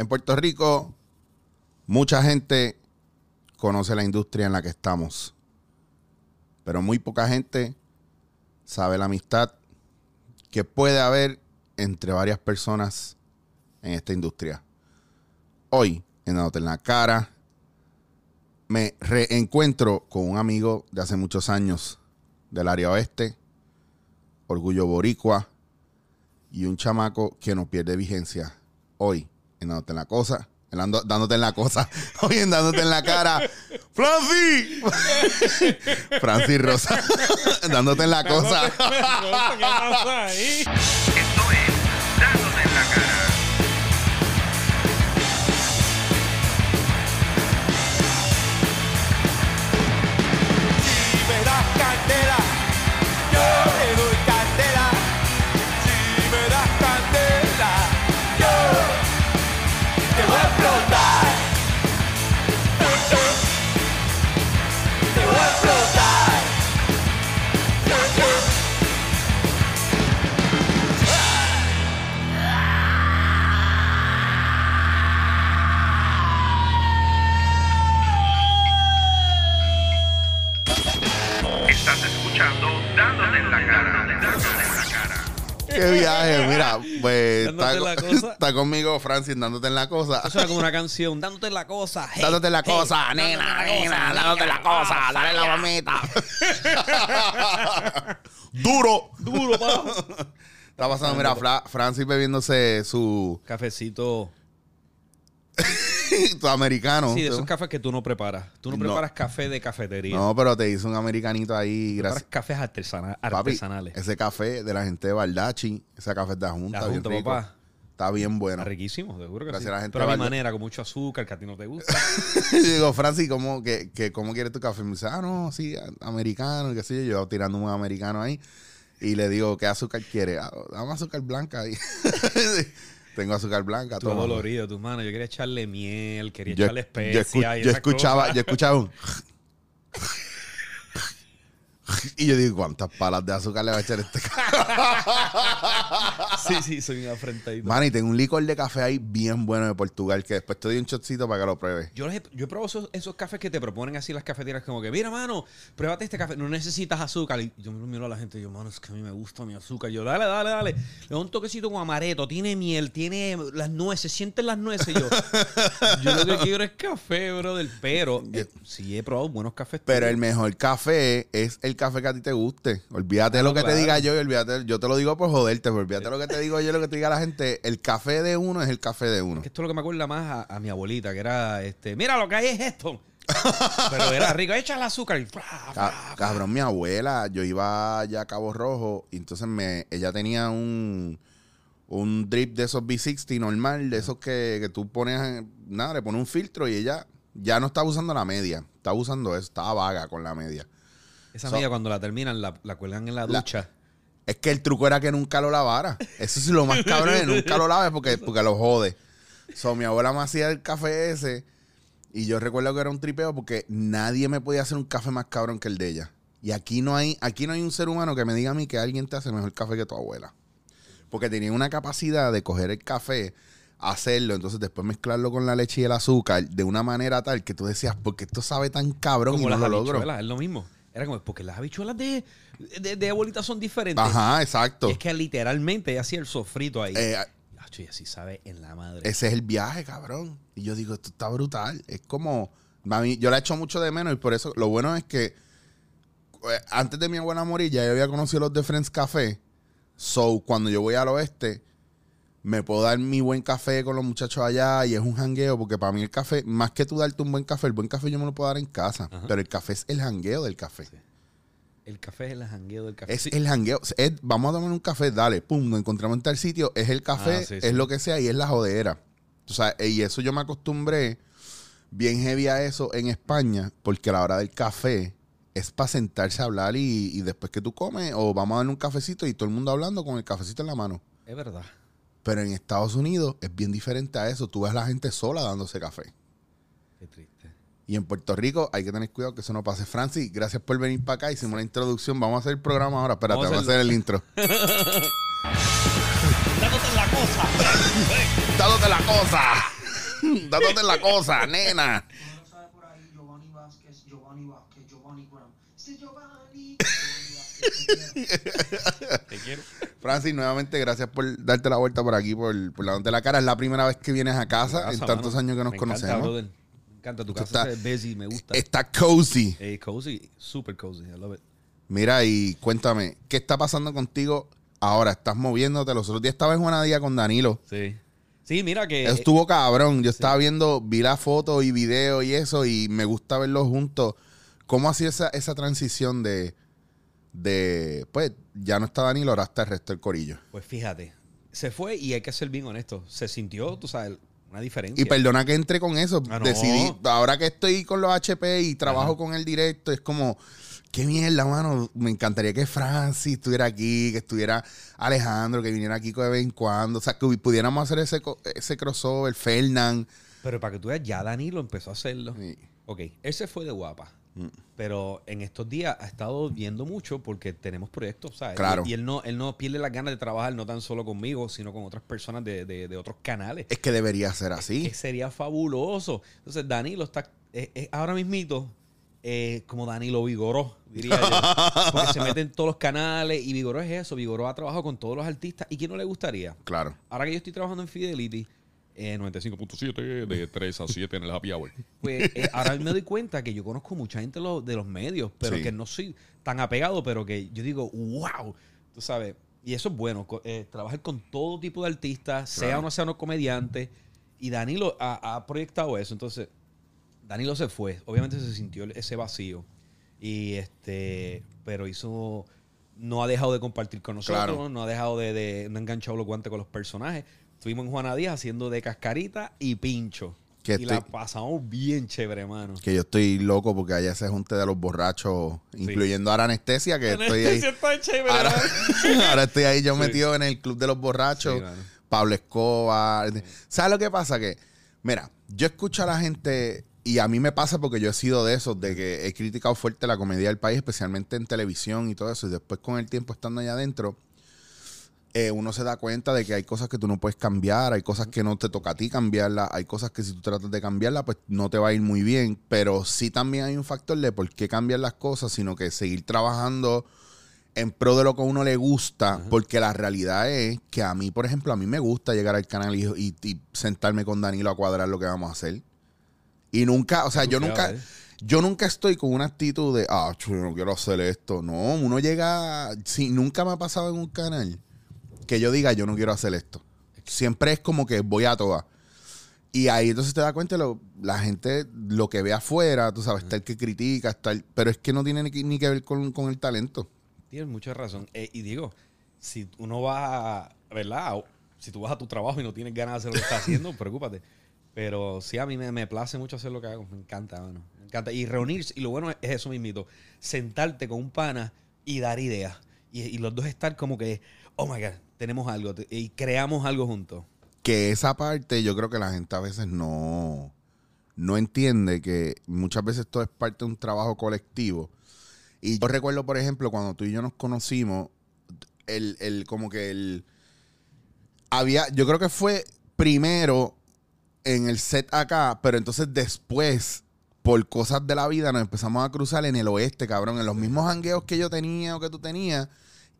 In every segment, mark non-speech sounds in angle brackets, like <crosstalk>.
En Puerto Rico, mucha gente conoce la industria en la que estamos, pero muy poca gente sabe la amistad que puede haber entre varias personas en esta industria. Hoy, en Dándote en la Cara, me reencuentro con un amigo de hace muchos años del área oeste, Orgullo Boricua, y un chamaco que no pierde vigencia. Hoy, en Dándote en la Cosa, en dando- dándote en la cosa, <laughs> hoy en Dándote en la Cara, ¡Franci! <laughs> Franci Rosa, <laughs> dándote en la cosa. ¿Qué pasa ahí? Esto es Dándote en la cara. <laughs> Qué viaje, mira, pues está, la <laughs> conmigo Francis dándote en la cosa. Eso era como una canción, dándote la cosa. hey, Dándote la hey, cosa, nena, la nena, dándote la nena, cosa, ah, dale la mamita. <laughs> Duro. Duro, pa. Está pasando, mira, Fra- Francis bebiéndose su, Cafecito. <laughs> americano. Sí, de esos cafés que tú no preparas. Tú no, No. preparas café de cafetería. No, pero te hizo un americanito ahí, preparas gracias. cafés artesana- Papi, artesanales. ese café de la gente de Baldachi, ese café de la Junta, La bien Junta, rico. papá. Está bien bueno. Está riquísimo, seguro que Gracias sí. a la gente Pero a mi manera, con mucho azúcar, que a ti no te gusta. <laughs> Digo, Francis, ¿cómo, que, que, ¿cómo quieres tu café? Me dice, ah, no, sí, americano, y qué sé yo. Yo tirando un americano ahí. Y le digo, ¿qué azúcar quiere? Ah, dame azúcar blanca ahí. <laughs> Tengo azúcar blanca. Todo toma. dolorido, tus manos. Yo quería echarle miel, quería Yo, echarle yo escu- especias. y yo escuchaba, cosas. yo escuchaba un... <laughs> y yo digo, ¿cuántas palas de azúcar le va a echar este café? <laughs> Sí, sí, soy un afrentadito. Man, y tengo un licor de café ahí bien bueno de Portugal que después te doy un shotcito para que lo pruebes. Yo, he- yo he probado esos, esos cafés que te proponen así las cafeteras, como que, mira, mano, pruébate este café, no necesitas azúcar. Y yo me miro a la gente y yo, mano, es que a mí me gusta mi azúcar. Yo, dale, dale, dale. Le doy un toquecito con amareto, tiene miel, tiene las nueces, sienten las nueces. Y yo, <laughs> yo lo que quiero es café, brother. Pero eh, sí he probado buenos cafés. Pero el mejor café es el café que a ti te guste. Olvídate de lo que claro. te diga yo y olvídate, yo te lo digo por joderte, pero olvídate de lo que te digo yo y lo que te diga la gente. El café de uno es el café de uno. Que esto es lo que me acuerda más a, a mi abuelita, que era, este, mira, lo que hay es esto. <laughs> Pero era rico, echa el azúcar y... Ca- cabrón, mi abuela, yo iba allá a Cabo Rojo y entonces me, ella tenía un, un drip de esos B60 normal, de esos que, que tú pones, en- nada, le pones un filtro y ella ya no estaba usando la media, estaba usando eso, estaba vaga con la media. Esa So- amiga cuando la terminan la, la cuelgan en la La- ducha. Es que el truco era que nunca lo lavara. Eso es lo más cabrón, que nunca lo laves porque, porque lo jode. So, mi abuela me hacía el café ese y yo recuerdo que era un tripeo porque nadie me podía hacer un café más cabrón que el de ella. Y aquí no hay, aquí no hay un ser humano que me diga a mí que alguien te hace mejor café que tu abuela. Porque tenía una capacidad de coger el café, hacerlo, entonces después mezclarlo con la leche y el azúcar de una manera tal que tú decías, porque esto sabe tan cabrón como y no las lo logro. es lo mismo. Era como, porque las habichuelas de, de, de abuelita son diferentes. Ajá, exacto. Y es que literalmente ella hacía el sofrito ahí. Eh, y así sabe en la madre. Ese es el viaje, cabrón. Y yo digo, esto está brutal. Es como. mami, yo la echo mucho de menos y por eso lo bueno es que eh, antes de mi abuela morir ya yo había conocido los de Friends Café. So, cuando yo voy al oeste, me puedo dar mi buen café con los muchachos allá y es un jangueo, porque para mí el café, más que tú darte un buen café, el buen café yo me lo puedo dar en casa, Ajá. pero el café es el jangueo del café. El café es el jangueo del café. Es Sí. el jangueo. Es, vamos a tomar un café, dale, pum, nos encontramos en tal sitio. Es el café, Ah, sí, es lo que sea y es la jodera. O sea, y eso yo me acostumbré bien heavy a eso en España, porque a la hora del café es para sentarse a hablar y, y después que tú comes, o vamos a darle un cafecito y todo el mundo hablando con el cafecito en la mano. Es verdad. Pero en Estados Unidos es bien diferente a eso. Tú ves a la gente sola dándose café. Qué triste. Y en Puerto Rico hay que tener cuidado que eso no pase. Francis, gracias por venir para acá. Hicimos la introducción. Vamos a hacer el programa ahora. Espérate, Vamos a vamos a hacer el intro. <laughs> Dándote la cosa. <laughs> Dándote la cosa. <laughs> Dándote la cosa, nena. No lo sabe por ahí, Giovanni Vázquez, Giovanni Vázquez, Giovanni Graham. Sí, Giovanni. Giovanni Vázquez, te quiero. Francis, nuevamente gracias por darte la vuelta por aquí, por, por la la cara. Es la primera vez que vienes a casa Casa, en tantos mano. años que nos Me encanta, conocemos. brother. Me encanta tu casa. está- es busy, me gusta. Está cozy. Eh, cozy, super cozy. I love it. Mira, y cuéntame, ¿qué está pasando contigo ahora? ¿Estás moviéndote? Los otros días estaba en Juanadía con Danilo. Sí. Sí, mira que. Eso estuvo cabrón. Yo estaba viendo, vi la foto y video y eso, y me gusta verlos juntos. ¿Cómo ha sido esa, esa transición de, de, pues, ya no está Danilo, ahora está el resto del corillo? Pues fíjate, se fue y hay que ser bien honesto. Se sintió, tú sabes, una diferencia. Y perdona que entre con eso. Ah, no. Decidí, ahora que estoy con los HP y trabajo con el directo, es como, qué mierda, mano. Me encantaría que Francis estuviera aquí, que estuviera Alejandro, que viniera aquí de vez en cuando. O sea, que pudiéramos hacer ese, ese crossover, Fernán. Pero para que tú veas, ya Danilo empezó a hacerlo. Sí. Ok, ese fue de guapa. Mm. Pero en estos días ha estado viendo mucho porque tenemos proyectos, ¿sabes? Claro. Y, y él, no, él no pierde las ganas de trabajar no tan solo conmigo, sino con otras personas de, de- de otros canales. Es que debería ser así. Que sería fabuloso. Entonces, Danilo está eh, eh, ahora mismito eh, como Danilo Vigoró, diría yo. <laughs> Porque se mete en todos los canales y Vigoró es eso. Vigoró ha trabajado con todos los artistas. ¿Y quién no le gustaría? Claro. Ahora que yo estoy trabajando en Fidelity, eh, 95.7 de 3 a 7 en el happy hour. Pues eh, ahora me doy cuenta que yo conozco mucha gente de los, de los medios, pero Sí. que no soy tan apegado, pero que yo digo, wow, tú sabes. Y eso es bueno, eh, trabajar con todo tipo de artistas, sea Claro. o no sea uno comediante. Y Danilo ha, ha proyectado eso. Entonces, Danilo se fue. Obviamente se sintió ese vacío. Y este, pero hizo. No ha dejado de compartir con nosotros, Claro. no ha dejado de, de- no ha enganchado los guantes con los personajes. Estuvimos en Juana Díaz haciendo de cascarita y pincho. Que y la pasamos bien chévere, mano. Que yo estoy loco porque allá se junte de los borrachos, incluyendo ahora anestesia, que estoy ahí. está chévere, <laughs> Ahora, estoy ahí yo Sí. metido en el club de los borrachos. Sí. Pablo Escobar. ¿Sabes lo que pasa? Que, mira, yo escucho a la gente, y a mí me pasa porque yo he sido de esos, de que he criticado fuerte la comedia del país, especialmente en televisión y todo eso, y después con el tiempo estando allá adentro, eh, uno se da cuenta de que hay cosas que tú no puedes cambiar, hay cosas que no te toca a ti cambiarlas, hay cosas que si tú tratas de cambiarlas, pues no te va a ir muy bien, pero sí también hay un factor de por qué cambiar las cosas, sino que seguir trabajando en pro de lo que a uno le gusta, porque la realidad es que a mí, por ejemplo, a mí me gusta llegar al canal y, y- y sentarme con Danilo a cuadrar lo que vamos a hacer. Y nunca, o sea, yo nunca, yo nunca estoy con una actitud de, ah, yo no quiero hacer esto. No, uno llega, sí, nunca me ha pasado en un canal que yo diga, yo no quiero hacer esto. Siempre es como que voy a todas. Y ahí entonces te das cuenta, lo- la gente, lo que ve afuera, tú sabes, está el que critica, está el- pero es que no tiene ni que, ni que ver con, con el talento. Tienes mucha razón. Eh, y digo, si uno va, a- ¿verdad? Si tú vas a tu trabajo y no tienes ganas de hacer lo que estás haciendo, <laughs> preocúpate. Pero sí, a mí me, me place mucho hacer lo que hago. Me encanta, mano. Me encanta. Y reunirse, y lo bueno es eso mismito. Sentarte con un pana y dar ideas. Y, y los dos estar como que, oh my God, tenemos algo. Y creamos algo juntos. que esa parte yo creo que la gente a veces no, no entiende que muchas veces todo es parte de un trabajo colectivo. Y yo recuerdo, por ejemplo, cuando tú y yo nos conocimos, el, el como que el había, yo creo que fue primero en el set acá, pero entonces después, por cosas de la vida, nos empezamos a cruzar en el oeste, cabrón, en los mismos hangueos que yo tenía o que tú tenías.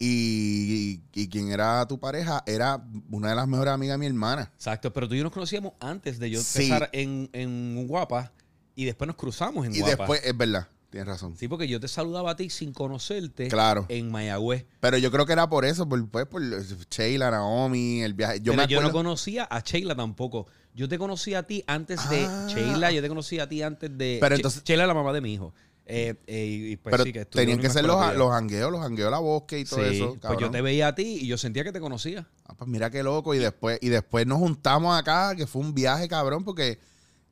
Y, y, y quien era tu pareja era una de las mejores amigas de mi hermana. Exacto. Pero tú y yo nos conocíamos antes de yo Sí. empezar en, en Guapa. Y después nos cruzamos en Y Guapa. después, es verdad, tienes razón. Sí, porque yo te saludaba a ti sin conocerte Claro. en Mayagüez. Pero yo creo que era por eso, por, pues, por Sheila, Naomi, el viaje. Yo Pero me yo no conocía a Sheila tampoco. Yo te conocí a ti antes de Ah. Sheila, yo te conocí a ti antes de. Pero entonces- Sheila la mamá de mi hijo. Eh, eh, y pues pero sí, que estudió tenían en que ser los, los hangueos, los hangueos de la bosque y todo Sí, eso. pues yo te veía a ti y yo sentía que te conocía. Ah, pues mira qué loco. Y después, y después nos juntamos acá, que fue un viaje, cabrón, porque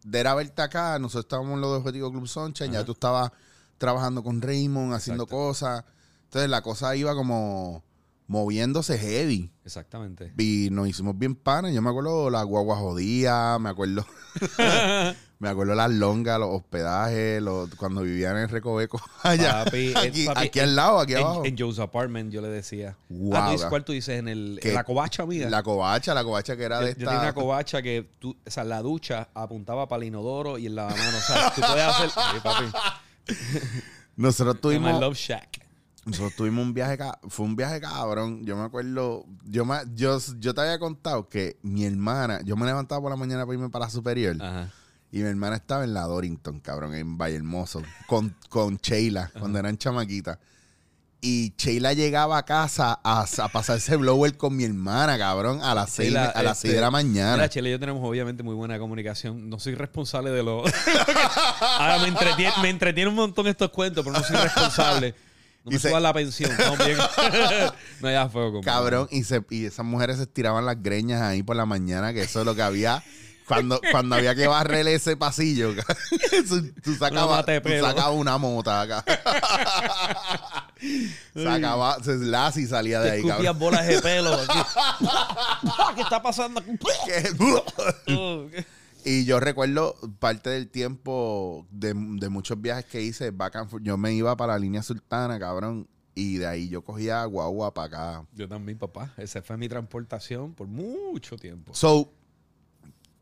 de era verte acá, nosotros estábamos en lo de Objetivo Club Sunshine, ya Ajá. tú estabas trabajando con Raymond, haciendo Exacto. cosas. Entonces la cosa iba como, moviéndose heavy. Exactamente. Y nos hicimos bien panes. Yo me acuerdo la guagua jodía, me acuerdo. <laughs> me acuerdo las longas, los hospedajes, los, cuando vivían en Recoveco. <laughs> Allá. Papi, eh, aquí, papi, aquí en- al lado, aquí abajo. en Joe's Apartment yo le decía. Wow, ah, ¿tú ¿Cuál tú dices? En, el, Que- la covacha mía. La covacha, la covacha que era yo, de yo tenía una esta. covacha que tú, o sea, la ducha apuntaba para el inodoro y el lavamanos. O sea, tú puedes hacer. <laughs> Sí, papi. Nosotros tuvimos. Love Shack. Nosotros tuvimos un viaje, fue un viaje cabrón. Yo me acuerdo, yo, me, yo, yo te había contado que mi hermana, yo me levantaba por la mañana para irme para la superior Ajá. y mi hermana estaba en la Dorrington, cabrón, en Valle Hermoso, con, con Sheila, cuando eran chamaquitas. Y Sheila llegaba a casa a, a pasarse blower con mi hermana, cabrón, a las seis, Sheila, a las este, seis de la mañana. Mira, Chile y yo tenemos obviamente muy buena comunicación. No soy responsable de lo. <laughs> Ahora me entretiene, me entretiene un montón estos cuentos, pero no soy responsable. No me Y se- suban la pensión, estamos bien. <laughs> <laughs> no, ya fue como. Cabrón, y, se, y esas mujeres se estiraban las greñas ahí por la mañana, que eso es lo que había. Cuando, cuando había que barrer ese pasillo, <laughs> tú, tú sacabas, tú sacabas una mota acá. Sacaba, se Lassie salía de ahí, cabrón. bolas de pelo. aquí. ¿Qué está pasando? Y yo recuerdo parte del tiempo de, de muchos viajes que hice, back and forth. yo me iba para la línea sultana, cabrón, y de ahí yo cogía guagua para acá. Yo también, papá. Esa fue mi transportación por mucho tiempo. So,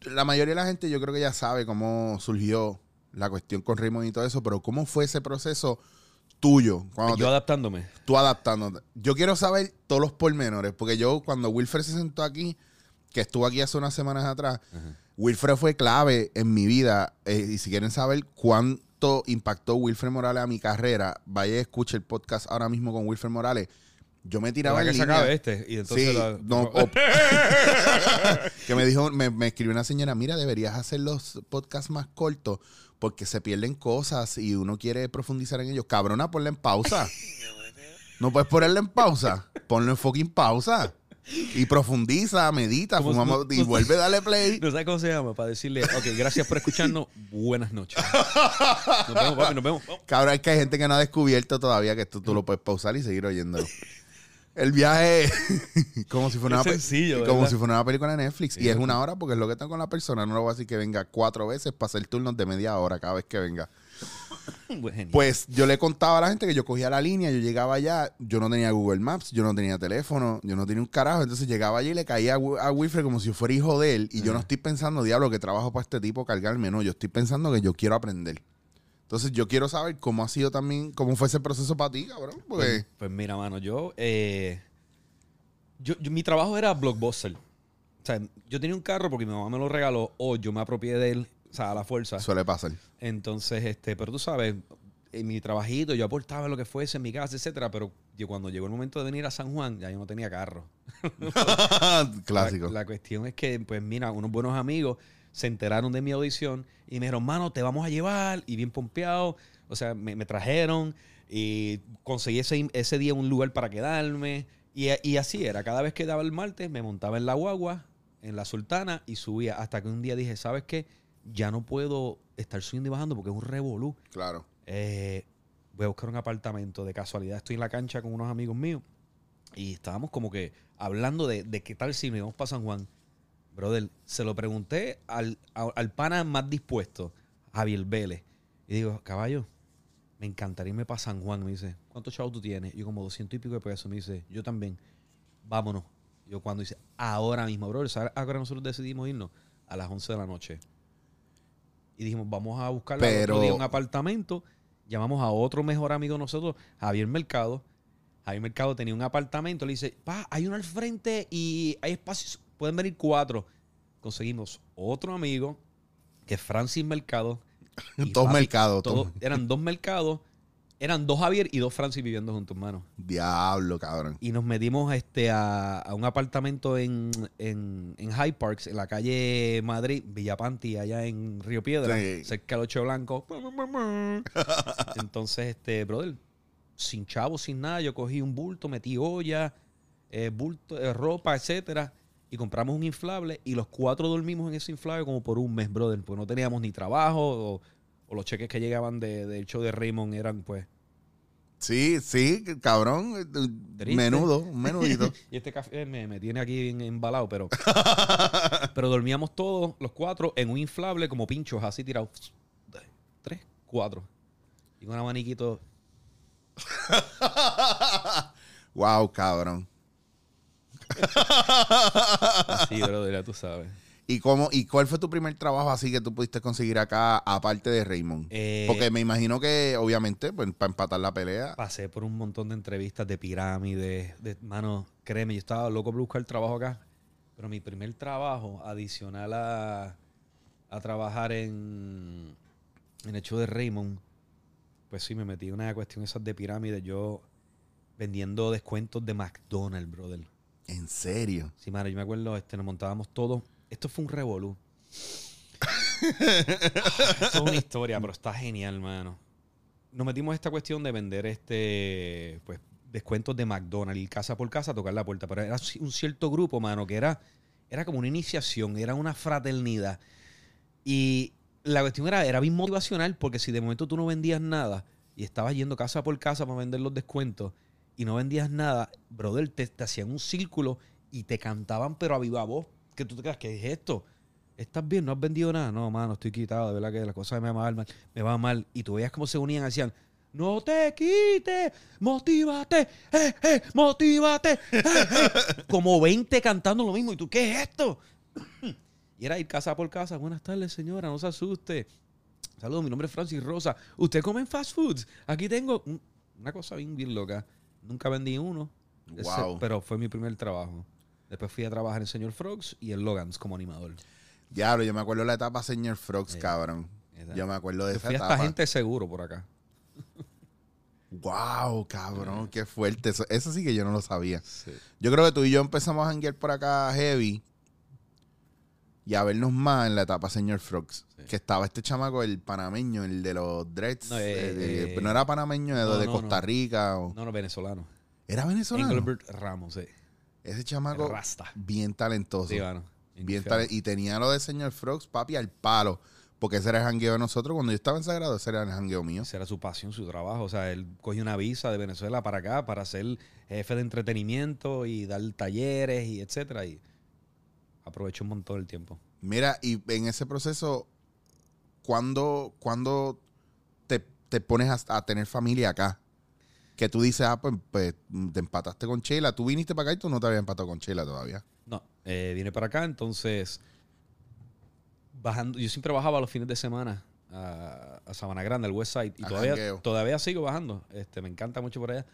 la mayoría de la gente yo creo que ya sabe cómo surgió la cuestión con Raymond y todo eso, pero ¿cómo fue ese proceso tuyo? Cuando Yo te- adaptándome. tú adaptándote. Yo quiero saber todos los pormenores, porque yo cuando Wilfred se sentó aquí, que estuvo aquí hace unas semanas atrás, Wilfred fue clave en mi vida. eh, y si quieren saber cuánto impactó Wilfred Morales a mi carrera, vaya y escuche el podcast ahora mismo con Wilfred Morales. Yo me tiraba en que se línea. acabe este. Y entonces Sí, la- no, <laughs> o- <laughs> que me dijo, me, me escribió una señora, mira, deberías hacer los podcasts más cortos porque se pierden cosas y uno quiere profundizar en ellos. Cabrona, ponle en pausa. <laughs> No puedes ponerle en pausa. Ponlo en fucking pausa. Y profundiza, medita, ¿Cómo- fumamos, no- y vuelve a darle play. No sabes cómo se llama, para decirle, ok, gracias por escucharnos, buenas noches. <laughs> Nos vemos, papi, nos vemos. Cabrón, es que hay gente que no ha descubierto todavía que esto tú lo puedes pausar y seguir oyéndolo. <laughs> El viaje <laughs> como si fuera una sencillo, como ¿verdad? si fuera una película de Netflix Sí, y es una hora porque es lo que tengo con la persona, no lo voy a decir que venga cuatro veces para hacer turnos de media hora cada vez que venga. <laughs> Pues. Pues yo le contaba a la gente que yo cogía la línea, yo llegaba allá, yo no tenía Google Maps, yo no tenía teléfono, yo no tenía un carajo, entonces llegaba allí y le caía a, a Wilfred como si fuera hijo de él y yo no estoy pensando, diablo, que trabajo para este tipo cargarme, no, yo estoy pensando que yo quiero aprender. Entonces yo quiero saber cómo ha sido también, cómo fue ese proceso para ti, cabrón, porque... Pues, pues mira, mano, yo, eh, yo, yo- Mi trabajo era blockbuster. O sea, yo tenía un carro porque mi mamá me lo regaló o yo me apropié de él, sea, a la fuerza. Suele pasar. Entonces, este, pero tú sabes, en mi trabajito yo aportaba lo que fuese en mi casa, etcétera, pero yo cuando llegó el momento de venir a San Juan, ya yo no tenía carro. <laughs> Clásico. La, la cuestión es que, pues mira, unos buenos amigos se enteraron de mi audición y me dijeron, mano, te vamos a llevar. Y bien pompeado. O sea, me, me trajeron y conseguí ese, ese día un lugar para quedarme. Y, y así era. Cada vez que daba el martes, me montaba en la guagua, en la sultana y subía. Hasta que un día dije, ¿sabes qué? Ya no puedo estar subiendo y bajando porque es un revolú. Claro. Eh, voy a buscar un apartamento. De casualidad estoy en la cancha con unos amigos míos y estábamos como que hablando de, de qué tal si nos íbamos para San Juan. Brother, se lo pregunté al, a- al pana más dispuesto, Javier Vélez. Y digo, caballo, me encantaría irme para San Juan. Me dice, ¿cuántos chavos tú tienes? Yo como 200 y pico de pesos. Me dice, yo también. Vámonos. Yo cuando dice, ahora mismo, brother, ¿sabes? Ahora nosotros decidimos irnos a las 11 de la noche. Y dijimos, vamos a buscar Pero- un apartamento. Llamamos a otro mejor amigo de nosotros, Javier Mercado. Javier Mercado tenía un apartamento. Le dice, pa, hay uno al frente y hay espacios. Pueden venir cuatro. Conseguimos otro amigo, que es Francis Mercado. <laughs> Dos mercados. eran dos mercados. Eran dos Javier y dos Francis viviendo juntos, hermano. Diablo, cabrón. Y nos metimos este, a, a un apartamento en, en, en High Parks, en la calle Madrid, Villapanti, allá en Río Piedra, Sí. cerca del Ocho Blanco. <laughs> Entonces, este, brother, sin chavo, sin nada, yo cogí un bulto, metí olla, eh, bulto, eh, ropa, etcétera, y compramos un inflable y los cuatro dormimos en ese inflable como por un mes, brother, pues no teníamos ni trabajo o, o los cheques que llegaban de- del show de Raymond eran pues Sí, sí, cabrón. Triste. Menudo, <laughs> menudito. Y este café me, me tiene aquí bien embalado, pero. <laughs> pero dormíamos todos, los cuatro, en un inflable como pinchos, así tirados. Tres, cuatro. Y un abaniquito. <laughs> wow, cabrón. Así, brother, ya tú sabes. ¿Y cómo, y cuál fue tu primer trabajo así que tú pudiste conseguir acá, aparte de Raymond? Eh, Porque me imagino que, obviamente, pues, para empatar la pelea. Pasé por un montón de entrevistas de pirámides, de mano, créeme, yo estaba loco por buscar trabajo acá. Pero mi primer trabajo, adicional a, a trabajar en, en el show de Raymond, pues sí, me metí en una cuestión esas de pirámides. Yo vendiendo descuentos de McDonald's, brother. En serio. Sí, mano, yo me acuerdo, este, nos montábamos todos. Esto fue un revolú. <laughs> Es una historia, pero está genial, mano. Nos metimos en esta cuestión de vender este, pues, descuentos de McDonald's, ir casa por casa, tocar la puerta. Pero era un cierto grupo, mano, que era, era como una iniciación, era una fraternidad. Y la cuestión era, era bien motivacional, porque si de momento tú no vendías nada y estabas yendo casa por casa para vender los descuentos y no vendías nada, brother, te, te hacían un círculo y te cantaban, pero a viva voz, que tú te quedas, ¿qué es esto? ¿Estás bien? ¿No has vendido nada? No, mano, estoy quitado, de verdad que las cosas me van mal, me va mal. Y tú veías cómo se unían, hacían, no te quites, motívate, eh, eh, motívate, eh, eh". como 20 cantando lo mismo. ¿Y tú qué es esto? y era ir casa por casa. Buenas tardes, señora, no se asuste. Saludos, mi nombre es Francis Rosa. ¿Usted come en fast foods? Aquí tengo un- una cosa bien, bien loca. Nunca vendí uno, ese- pero fue mi primer trabajo. Después fui a trabajar en Señor Frogs y en Logans como animador. Diablo, yo me acuerdo de la etapa Señor Frogs, Sí. cabrón. Yo me acuerdo de Yo esa fui hasta etapa. gente seguro por acá. Wow, cabrón, qué fuerte. Eso, eso sí que yo no lo sabía. Yo creo que tú y yo empezamos a janguear por acá heavy y a vernos más en la etapa Señor Frogs. Sí. Que estaba este chamaco, el panameño, el de los dreads. No, eh, eh, de- eh, no era panameño, no, de no, Costa. Rica. o- No, no, venezolano. Era venezolano. Engelbert Ramos, sí. Ese chamaco Rasta. bien talentoso. Sí, bien y tenía lo de Señor Frogs, papi, al palo. Porque ese era el jangueo de nosotros. Cuando yo estaba en Sagrado, ese era el jangueo mío. Esa era su pasión, su trabajo. O sea, él cogió una visa de Venezuela para acá para ser jefe de entretenimiento y dar talleres y etcétera. Y aprovechó un montón el tiempo. Mira, y en ese proceso, ¿cuándo, cuándo te, te pones a, a tener familia acá? Que tú dices, ah, pues, pues, te empataste con Sheila. Tú viniste para acá y tú no te habías empatado con Sheila todavía. No, eh, vine para acá, entonces bajando, yo siempre bajaba los fines de semana a, a Sabana Grande, al West Side, y A todavía, jangueo. todavía sigo bajando. Este, me encanta mucho por allá.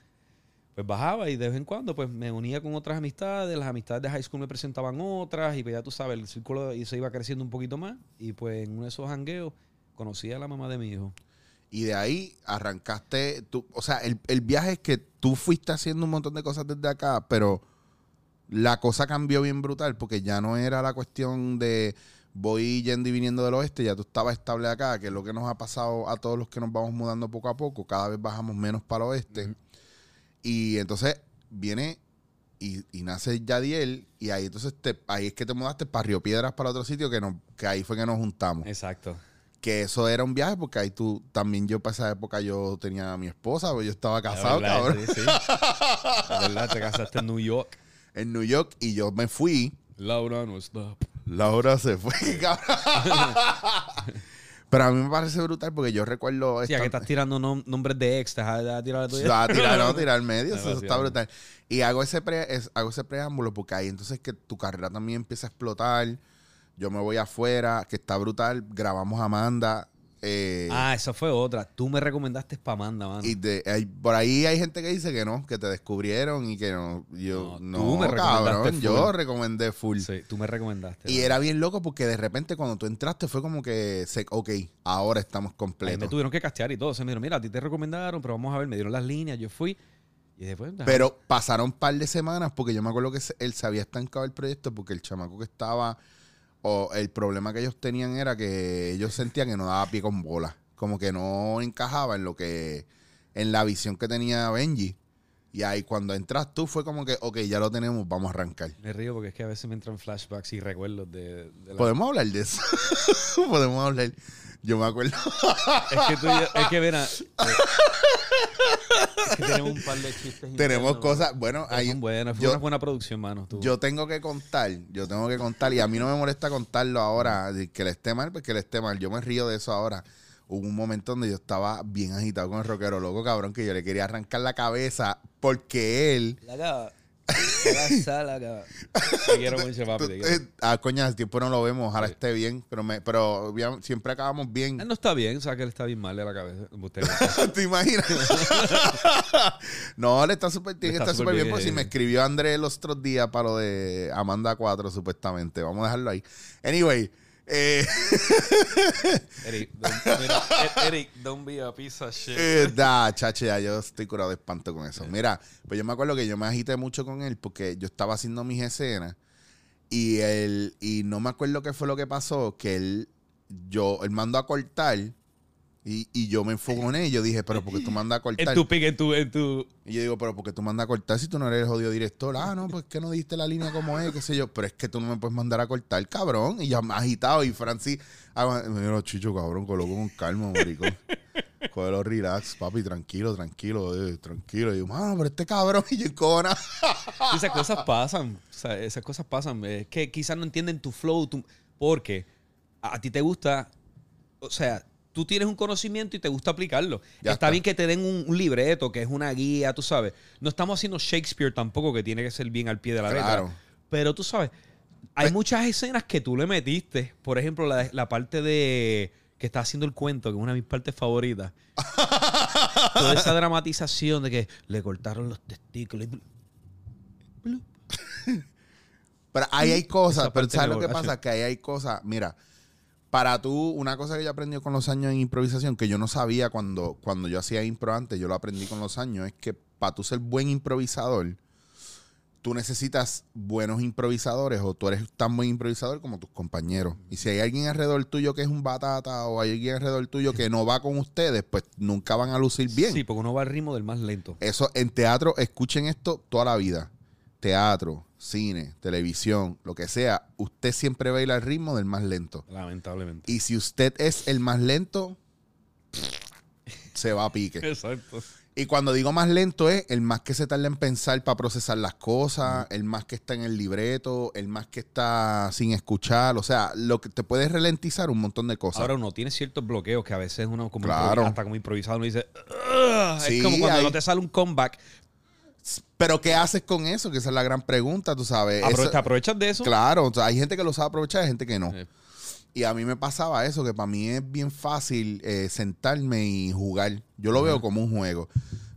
Pues bajaba y de vez en cuando pues me unía con otras amistades, las amistades de high school me presentaban otras y pues ya tú sabes, el círculo se iba creciendo un poquito más y pues en uno de esos jangueos conocí a la mamá de mi hijo. Y de ahí arrancaste, tú, o sea, el, el viaje es que tú fuiste haciendo un montón de cosas desde acá, pero la cosa cambió bien brutal porque ya no era la cuestión de voy yendo y viniendo del oeste, ya tú estabas estable acá, que es lo que nos ha pasado a todos los que nos vamos mudando poco a poco, cada vez bajamos menos para el oeste. Y entonces viene y, y nace Yadiel y ahí entonces te, ahí es que te mudaste para Río Piedras para otro sitio que, nos, que ahí fue que nos juntamos Exacto. Que eso era un viaje porque ahí tú también yo para esa época yo tenía a mi esposa, pues yo estaba casado, La verdad, cabrón, sí, sí. La verdad, te casaste en New York. <laughs> en New York y yo me fui, Laura no está. Laura se fue, <laughs> cabrón. <laughs> Pero a mí me parece brutal porque yo recuerdo Sí, esta- aquí estás tirando nom- nombres de ex, te vas a tirar a tirar, no, tirar medio, eso, está brutal. Y hago ese, pre- hago ese preámbulo porque ahí entonces que tu carrera también empieza a explotar. Yo me voy afuera, que está brutal. Grabamos Amanda. eh, Ah, esa fue otra. Tú me recomendaste para Amanda, mano. Y de, hay- por ahí hay gente que dice que no, que te descubrieron y que no. Yo, No, no, tú me recomendaste cabrón, yo full. recomendé full. Sí, tú me recomendaste. Y era bien loco porque de repente cuando tú entraste fue como que, se, ok, ahora estamos Ahí me completos. tuvieron que castear y todo. Se me dijeron, mira, a ti te recomendaron, pero vamos a ver, me dieron las líneas, yo fui. Y después. Pero pasaron un par de semanas porque yo me acuerdo que él se había estancado el proyecto porque el chamaco que estaba, o el problema que ellos tenían era que ellos sentían que no daba pie con bola. Como que no encajaba en lo que, en la visión que tenía Benji. Y ahí cuando entras tú fue como que, ok, ya lo tenemos, vamos a arrancar. Me río porque es que a veces me entran flashbacks y recuerdos de, de la- Podemos hablar de eso. <laughs> Podemos hablar. Yo me acuerdo. Es que tú, es que mira, eh, <laughs> que tenemos un par de chistes. <laughs> Tenemos internos, cosas, bueno, hay, son buenas, fue yo- una buena producción, mano. tú. yo tengo que contar, yo tengo que contar, y a mí no me molesta contarlo ahora, que le esté mal, pues que le esté mal. Yo me río de eso ahora. Hubo un momento donde yo estaba bien agitado con el rockero loco, cabrón, que yo le quería arrancar la cabeza porque él. La. La sala, cava. Te quiero mucho, papi. te quiero. Eh, ah, coño, hace tiempo no lo vemos, ojalá esté bien, pero me, pero siempre acabamos bien. Él no está bien, o sea que él está bien mal de la cabeza. Usted- <laughs> ¿Te imaginas? <laughs> no, le está súper que Está súper bien. bien. Pues si me escribió Andrés los otros días para lo de Amanda 4, supuestamente. Vamos a dejarlo ahí. Anyway, eh, <laughs> Eric, don't, mira, E- Eric, don't be a piece of shit. eh, da, chache, ya yo estoy curado de espanto con eso. Mira, pues yo me acuerdo que yo me agité mucho con él porque yo estaba haciendo mis escenas y él, y no me acuerdo qué fue lo que pasó, que él, yo, él mandó a cortar y, y yo me enfogoné y yo dije, pero ¿por qué tú mandas a cortar? En tu pique, en tu, en tu. Y yo digo, pero ¿por qué tú mandas a cortar si tú no eres el jodido director? Ah, no, pues que no diste la línea como es, qué sé yo. Pero es que tú no me puedes mandar a cortar, cabrón. Y ya me ha agitado. Y Francis, ah, mira, chicho, cabrón, coloco con calma, maricón. Cógelo relax, papi, tranquilo, tranquilo, eh, tranquilo. Y yo, mano, pero este cabrón, <laughs> y yo encona. Esas cosas pasan. O sea, esas cosas pasan. Es que quizás no entienden tu flow, tu- porque a, a ti te gusta. O sea, tú tienes un conocimiento y te gusta aplicarlo. Está, está. bien que te den un, un libreto, que es una guía, tú sabes. No estamos haciendo Shakespeare tampoco, que tiene que ser bien al pie de la Claro. letra. Pero tú sabes, hay Pues- muchas escenas que tú le metiste. Por ejemplo, la, la parte de que está haciendo el cuento, que es una de mis partes favoritas. <laughs> Toda esa dramatización de que le cortaron los testículos. y- Pero ahí hay cosas, pero ¿sabes lo que pasa? Que ahí hay cosas. Mira, para tú, una cosa que yo aprendí con los años en improvisación, que yo no sabía cuando, cuando yo hacía impro antes, yo lo aprendí con los años, es que para tú ser buen improvisador, tú necesitas buenos improvisadores o tú eres tan buen improvisador como tus compañeros. Y si hay alguien alrededor tuyo que es un batata o hay alguien alrededor tuyo que no va con ustedes, pues nunca van a lucir bien. Sí, porque uno va al ritmo del más lento. Eso en teatro, escuchen esto toda la vida. Teatro, cine, televisión, lo que sea, usted siempre baila al ritmo del más lento. Lamentablemente. Y si usted es el más lento, se va a pique. <laughs> Exacto. Y cuando digo más lento es el más que se tarda en pensar para procesar las cosas, el más que está en el libreto, el más que está sin escuchar, o sea, lo que te puede ralentizar un montón de cosas. Ahora uno tiene ciertos bloqueos que a veces uno como Claro. hasta como improvisado uno dice es como cuando no te sale un comeback Pero ¿qué haces con eso? Que esa es la gran pregunta, tú sabes. Te aprovechas de eso Claro, o sea, hay gente que lo sabe aprovechar, hay gente que no. Sí. Y a mí me pasaba eso, que para mí es bien fácil eh, sentarme y jugar. Yo lo veo como un juego.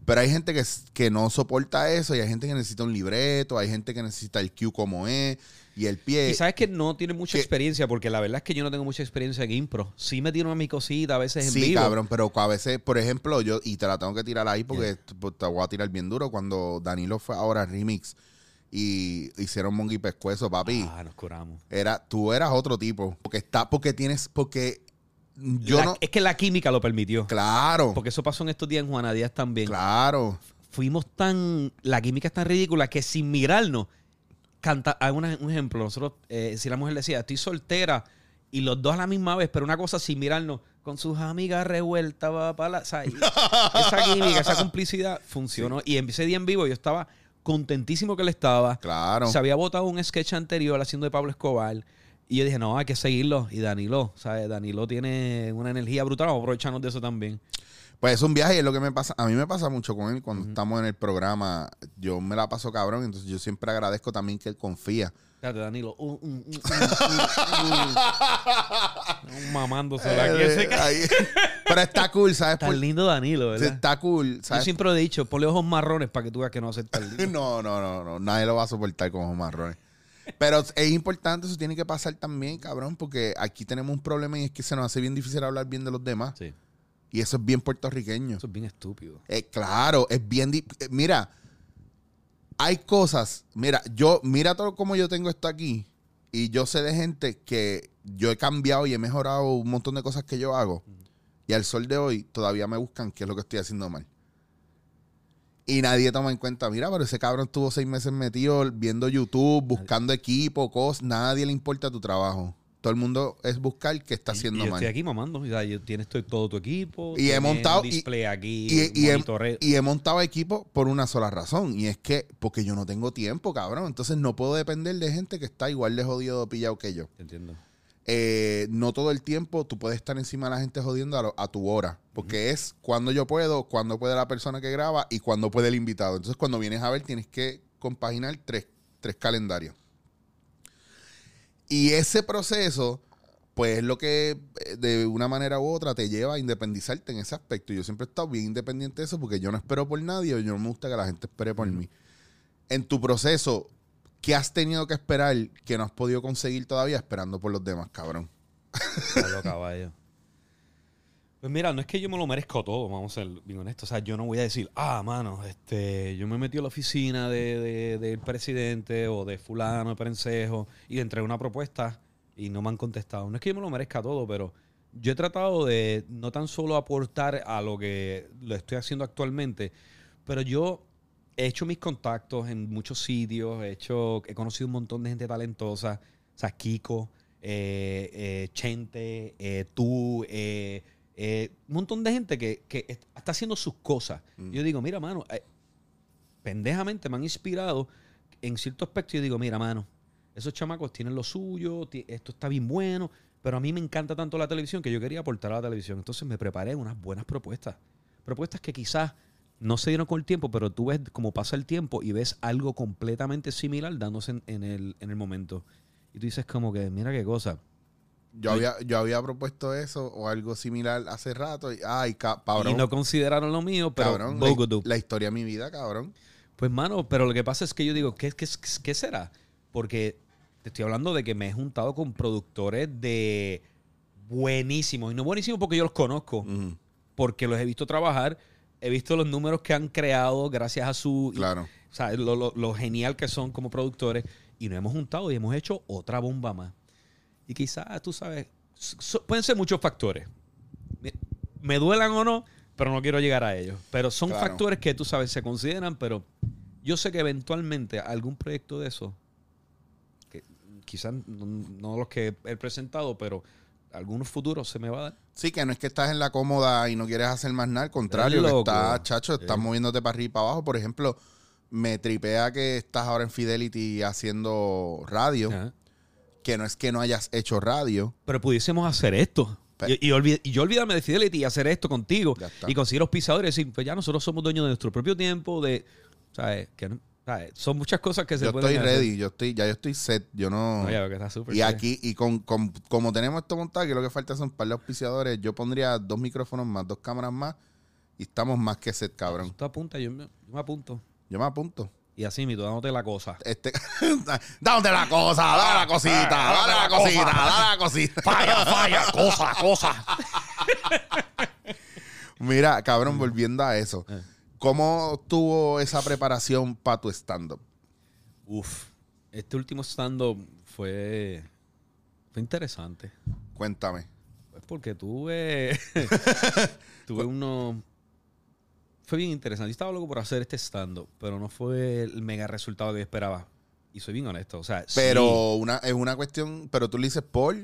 Pero hay gente que, que no soporta eso y hay gente que necesita un libreto, hay gente que necesita el cue como es y el pie. y sabes que no tiene mucha que- experiencia porque la verdad es que yo no tengo mucha experiencia en impro sí me tiro a mi cosita a veces en Sí, vivo cabrón, pero a veces, por ejemplo, yo, y te la tengo que tirar ahí porque pues, te voy a tirar bien duro, cuando Danilo fue ahora a Remix y hicieron Mongi Pescuezo, papi. ah nos curamos Era, tú eras otro tipo. Porque está, porque tienes, porque yo La- no. es que la química lo permitió Claro. porque eso pasó en estos días en Juana Díaz también Claro. fuimos tan. La química es tan ridícula que sin mirarnos, canta. Una- un ejemplo. Nosotros, eh, si la mujer decía, estoy soltera, y los dos a la misma vez, pero una cosa sin mirarnos, con sus amigas revueltas, va para la. o sea, y <laughs> esa química, esa complicidad funcionó. Y en ese día en vivo yo estaba contentísimo que él estaba. Claro. Se había votado un sketch anterior haciendo de Pablo Escobar. Y yo dije, no, hay que seguirlo. Y Danilo, ¿sabes? Danilo tiene una energía brutal. Vamos a aprovecharnos de eso también. Pues es un viaje y es lo que me pasa. A mí me pasa mucho con él cuando estamos en el programa. Yo me la paso cabrón, entonces yo siempre agradezco también que él confía. Espérate, Danilo. Un, un, un, un, un- un mamándose la Eh, ahí- Pero está cool, ¿sabes? Tan lindo Danilo, ¿verdad? Está cool, Yo ¿sabes? siempre lo he dicho, ponle ojos marrones para que tú veas que no hace tan lindo. <laughs> No, no, no, no. Nadie lo va a soportar con ojos marrones. Pero es importante, eso tiene que pasar también, cabrón, porque aquí tenemos un problema y es que se nos hace bien difícil hablar bien de los demás. Sí, Y eso es bien puertorriqueño. eso es bien estúpido. Eh, claro, es bien. eh, Mira, hay cosas. Mira, yo, mira todo como yo tengo esto aquí. Y yo sé de gente que yo he cambiado y he mejorado un montón de cosas que yo hago. Y al sol de hoy todavía me buscan qué es lo que estoy haciendo mal. Y nadie toma en cuenta, mira, pero ese cabrón estuvo seis meses metido viendo YouTube, buscando equipo, cosas. Nadie le importa tu trabajo. Todo el mundo es buscar qué está haciendo y yo mal. estoy aquí mamando. O sea, yo- tienes to- todo tu equipo. Y he montado- un y- display aquí. Y, y he, y he montado equipo por una sola razón. Y es que, porque yo no tengo tiempo, cabrón. Entonces no puedo depender de gente que está igual de jodido o pillado que yo. Entiendo. Eh, no todo el tiempo tú puedes estar encima de la gente jodiendo a, lo- a tu hora. Porque es cuando yo puedo, cuando puede la persona que graba y cuando puede el invitado. Entonces cuando vienes a ver tienes que compaginar tres, tres calendarios. Y ese proceso, pues es lo que eh, de una manera u otra te lleva a independizarte en ese aspecto. Yo siempre he estado bien independiente de eso porque yo no espero por nadie y yo no me gusta que la gente espere por mí. En tu proceso, ¿qué has tenido que esperar que no has podido conseguir todavía esperando por los demás, cabrón? Diablo, caballo. Pues mira, no es que yo me lo merezco todo, vamos a ser bien honestos. O sea, yo no voy a decir, ah, mano, este, yo me metí a la oficina de, de- del presidente o de fulano, de Prensejo, y le entregué una propuesta y no me han contestado. No es que yo me lo merezca todo, pero yo he tratado de no tan solo aportar a lo que lo estoy haciendo actualmente, pero yo he hecho mis contactos en muchos sitios, he hecho, he conocido un montón de gente talentosa, o sea, Kiko, eh, eh, Chente, eh, tú, eh, eh, un montón de gente que, que est- está haciendo sus cosas. Yo digo, mira, mano, eh, pendejamente me han inspirado en cierto aspecto. Yo digo, mira, mano, esos chamacos tienen lo suyo, esto está bien bueno, pero a mí me encanta tanto la televisión que yo quería aportar a la televisión. Entonces me preparé unas buenas propuestas. Propuestas que quizás no se dieron con el tiempo, pero tú ves cómo pasa el tiempo y ves algo completamente similar dándose en, en el, en el momento. Y tú dices como que, mira qué cosa. Yo había, yo había propuesto eso o algo similar hace rato y, ay, ca- cabrón, Y no consideraron lo mío, pero cabrón, la, historia de mi vida, cabrón. Pues, mano, pero lo que pasa es que yo digo, ¿qué, qué, qué será? Porque te estoy hablando de que me he juntado con productores de buenísimos. Y no buenísimos porque yo los conozco, porque los he visto trabajar, he visto los números que han creado gracias a su... Claro. O sea, lo, lo- lo genial que son como productores. Y nos hemos juntado y hemos hecho otra bomba más. Y quizás, tú sabes, so- pueden ser muchos factores. Me, me duelan o no, pero no quiero llegar a ellos. Pero son Claro. factores que tú sabes, se consideran, pero yo sé que eventualmente algún proyecto de eso, que quizás no, no los que he presentado, pero algunos futuros se me va a dar. Sí, que no es que estás en la cómoda y no quieres hacer más nada, al contrario, que Loco. estás, chacho, estás Sí. moviéndote para arriba y para abajo. Por ejemplo, me tripea que estás ahora en Fidelity haciendo radio, Ajá. Que no es que no hayas hecho radio. Pero pudiésemos hacer esto. Y, y olvid- y yo olvidarme de Fidelity y hacer esto contigo. Y conseguir los pisadores y decir, pues ya nosotros somos dueños de nuestro propio tiempo, de, ¿sabes? Que no- ¿sabes? Son muchas cosas que se Yo pueden estoy hacer. ready, yo estoy, ya yo estoy set, yo no... No, ya veo que está súper y aquí, y con, con- como tenemos esto montado, que lo que falta son un par de auspiciadores, yo pondría dos micrófonos más, dos cámaras más, y estamos más que set, cabrón. Tú apunta, yo me, yo me apunto. Yo me apunto. Y así, mito, dándote la cosa. Este, <laughs> dándote la cosa, dale la cosita, dale la cosita, dale la cosita. Falla, falla, <laughs> cosa, cosa. Mira, cabrón, volviendo a eso. Eh. ¿Cómo tuvo esa preparación para tu stand-up? Uf, este último stand-up fue, fue interesante. Cuéntame. Pues porque tuve, <laughs> tuve uno... Fue bien interesante. Yo estaba loco por hacer este stand-up, pero no fue el mega resultado que yo esperaba. Y soy bien honesto. O sea, sí, Pero una, es una cuestión, pero tú le dices por...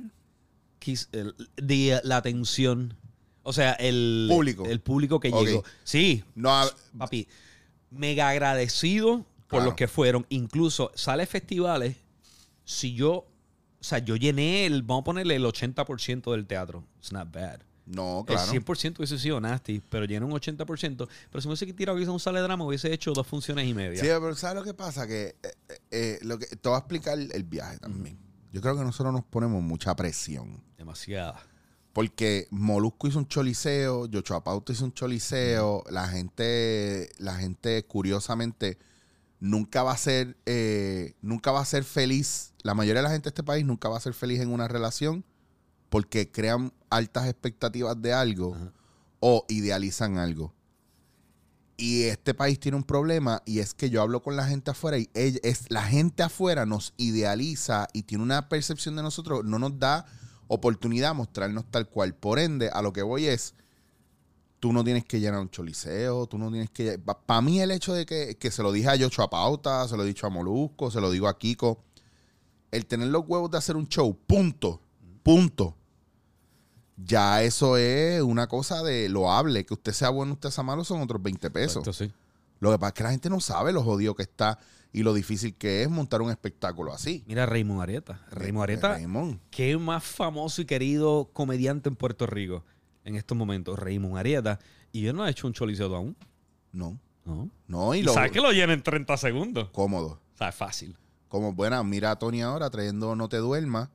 quis- el- de la atención. O sea, el Público. El público que llegó. Sí, No, papi. Mega agradecido por Claro. los que fueron. Incluso sale festivales. Si yo, o sea, yo llené el, vamos a ponerle el 80% del teatro. It's not bad. No, claro. El 100% hubiese sido nasty, pero llené un 80%. Pero si me hubiese tirado quizás un sale drama, hubiese hecho dos funciones y media. Sí, pero ¿sabes lo que pasa? Que, eh, eh, eh, lo que te voy a explicar el viaje también. Yo creo que nosotros nos ponemos mucha presión. Demasiada. Porque Molusco hizo un choliseo, Yochoa Pauta hizo un choliseo, la gente, la gente curiosamente nunca va a ser, eh, nunca va a ser feliz. La mayoría de la gente de este país nunca va a ser feliz en una relación porque crean altas expectativas de algo Ajá. o idealizan algo. Y este país tiene un problema y es que yo hablo con la gente afuera y ella- es, la gente afuera nos idealiza y tiene una percepción de nosotros, no nos da oportunidad a mostrarnos tal cual. Por ende, a lo que voy es, tú no tienes que llenar un choliseo, tú no tienes que... Para mí el hecho de que, que se lo dije a Yocho a Pauta, se lo he dicho a Molusco, se lo digo a Kiko, el tener los huevos de hacer un show, punto, punto, ya eso es una cosa de loable. Que usted sea bueno, usted sea malo, son otros 20 pesos. Exacto, sí. Lo que pasa es que la gente no sabe lo jodido que está y lo difícil que es montar un espectáculo así. Mira, Raymond Arieta. Raymond Arieta, Raymond. qué más famoso y querido comediante en Puerto Rico en estos momentos. Raymond Arieta. Y él no ha hecho un choliseo aún. No, No. no, y Y lo sabes que lo llena en 30 segundos. cómodo. O sea, es fácil. Como buena, mira a Tony ahora trayendo No Te Duermas.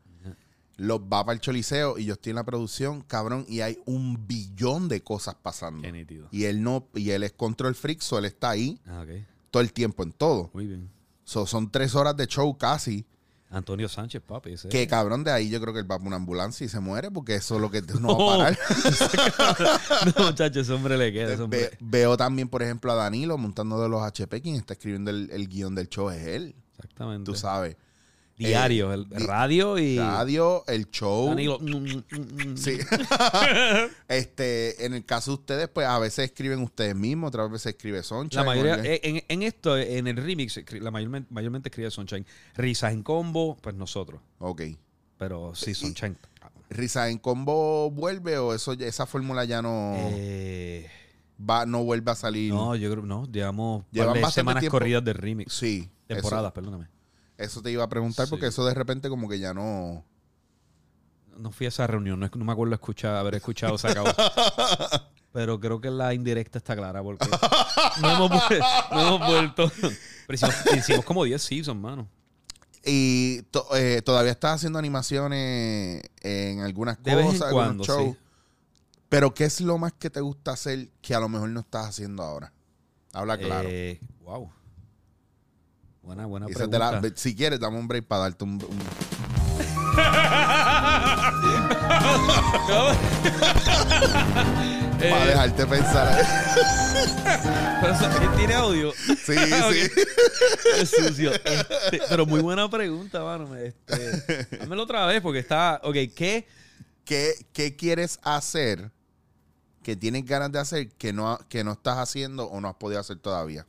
Los va para el choliseo y yo estoy en la producción, cabrón, y hay un billón de cosas pasando. Qué nítido. Y él no, y él es control freak, so él está ahí Ah, todo el tiempo en todo. Muy bien. So, son tres horas de show casi. Antonio Sánchez, papi. Ese Que cabrón, de ahí yo creo que él va por una ambulancia y se muere porque eso es lo que no <laughs> va a parar. no, <laughs> muchachos, ese hombre le queda. ese hombre- Ve- veo también, por ejemplo, a Danilo montando de los HP. Quien está escribiendo el, el guion del show es él. Exactamente. Tú sabes. Diario, Eh, el di- radio y. Radio, el show. Danilo. mm, mm, mm. Sí. <laughs> este, en el caso de ustedes, pues a veces escriben ustedes mismos, otras veces escribe Soncha. La mayoría, en, en esto, en el remix, la mayormente, mayormente escribe Sunshine. Risas en combo, pues nosotros. Ok. Pero sí, Sunshine. ¿Risa en combo vuelve o eso ya- esa fórmula ya no, Eh, va, no vuelve a salir? no, yo creo no. Llevamos Llevan semanas tiempo. corridas de remix. Sí. Temporadas, perdóname. Eso, te iba a preguntar porque eso de repente como que ya no... No fui a esa reunión, no, no me acuerdo escuchar, haber escuchado se acabó. <laughs> Pero creo que la indirecta está clara porque no hemos, vu- no hemos vuelto. Pero hicimos, hicimos como 10 seasons, mano. Y to- eh, todavía estás haciendo animaciones en algunas De vez en cosas, algunos cuando, shows. sí. Pero ¿qué es lo más que te gusta hacer que a lo mejor no estás haciendo ahora? Habla claro. Eh, wow. Buena, buena pregunta. la- si quieres, dame un break para darte un... un- <laughs> Eh, para dejarte pensar. pero eso- ¿él tiene audio? Sí, <laughs> sí. Es sucio. Este, pero muy buena pregunta, mano. Este, dámelo otra vez porque está. Ok, ¿qué? ¿Qué, qué quieres hacer que tienes ganas de hacer que no, que no estás haciendo o no has podido hacer todavía?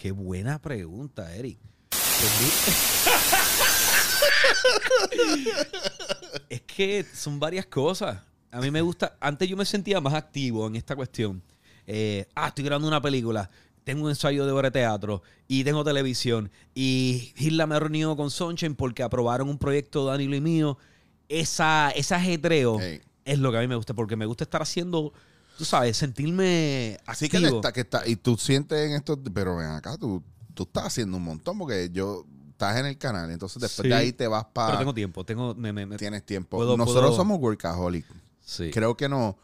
Qué buena pregunta, Eric. <laughs> Es que son varias cosas. A mí me gusta. Antes yo me sentía más activo en esta cuestión. Eh, ah, estoy grabando una película. Tengo un ensayo de obra de teatro y tengo televisión. Y Hilda me reunió con Sunshine porque aprobaron un proyecto de Danilo y mío. Esa, ese ajetreo Hey. es lo que a mí me gusta porque me gusta estar haciendo, tú sabes, sentirme Así que, está, que está, y tú sientes en esto, pero ven acá, tú, tú estás haciendo un montón porque yo estás en el canal, entonces después Sí. de ahí te vas Pero para... tengo tiempo, tengo, me, Tienes tiempo. Puedo- Nosotros puedo- somos workaholic. sí. Creo que no,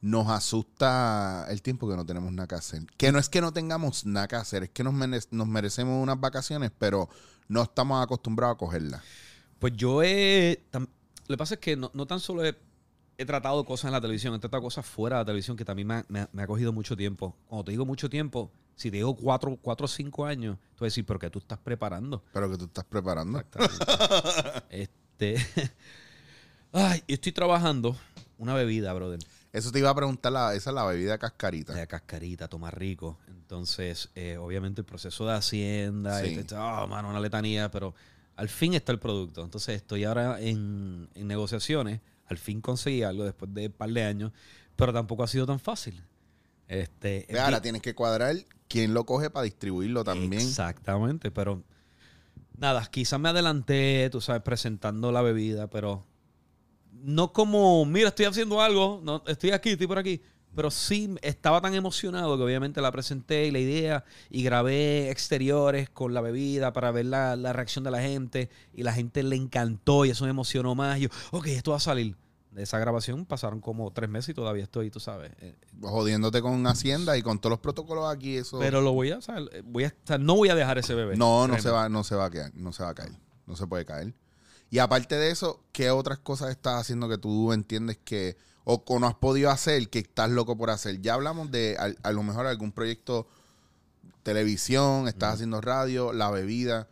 nos asusta el tiempo que no tenemos nada que hacer. Que no es que no tengamos nada que hacer, es que nos, mere- nos merecemos unas vacaciones, pero no estamos acostumbrados a cogerlas. Pues yo he. Lo que pasa es que no, no tan solo he, he tratado cosas en la televisión, he tratado cosas fuera de la televisión que también me ha, me ha- me ha cogido mucho tiempo. Cuando te digo mucho tiempo, si te digo cuatro, cuatro o cinco años, tú vas a decir, ¿pero qué tú estás preparando? Pero que tú estás preparando. <laughs> este. <laughs> Ay, yo estoy trabajando una bebida, brother. Eso te iba a preguntar, la, esa es la bebida cascarita. De cascarita, toma rico. Entonces, eh, obviamente el proceso de hacienda, Sí. y te- ah, mano, una letanía, pero al fin está el producto. Entonces estoy ahora en, en negociaciones. Al fin conseguí algo después de un par de años, pero tampoco ha sido tan fácil. Este, Ahora tienes que cuadrar quién lo coge para distribuirlo también. Exactamente, pero nada, quizás me adelanté, tú sabes, presentando la bebida, pero no como, mira, estoy haciendo algo, no, estoy aquí, estoy por aquí, pero sí estaba tan emocionado que obviamente la presenté y la idea y grabé exteriores con la bebida para ver la, la reacción de la gente y la gente le encantó y eso me emocionó más. Y yo, ok, esto va a salir. De esa grabación pasaron como tres meses y todavía estoy, tú sabes, eh, Jodiéndote con Hacienda y con todos los protocolos aquí, eso. pero lo voy a, sea, voy a estar, no voy a dejar ese bebé. no, no Créeme. se va, no se va a caer, no se va a caer. No se puede caer. Y aparte de eso, ¿qué otras cosas estás haciendo que tú entiendes que, o, o no has podido hacer, que estás loco por hacer? Ya hablamos de a, a lo mejor algún proyecto televisión, estás haciendo radio, la bebida.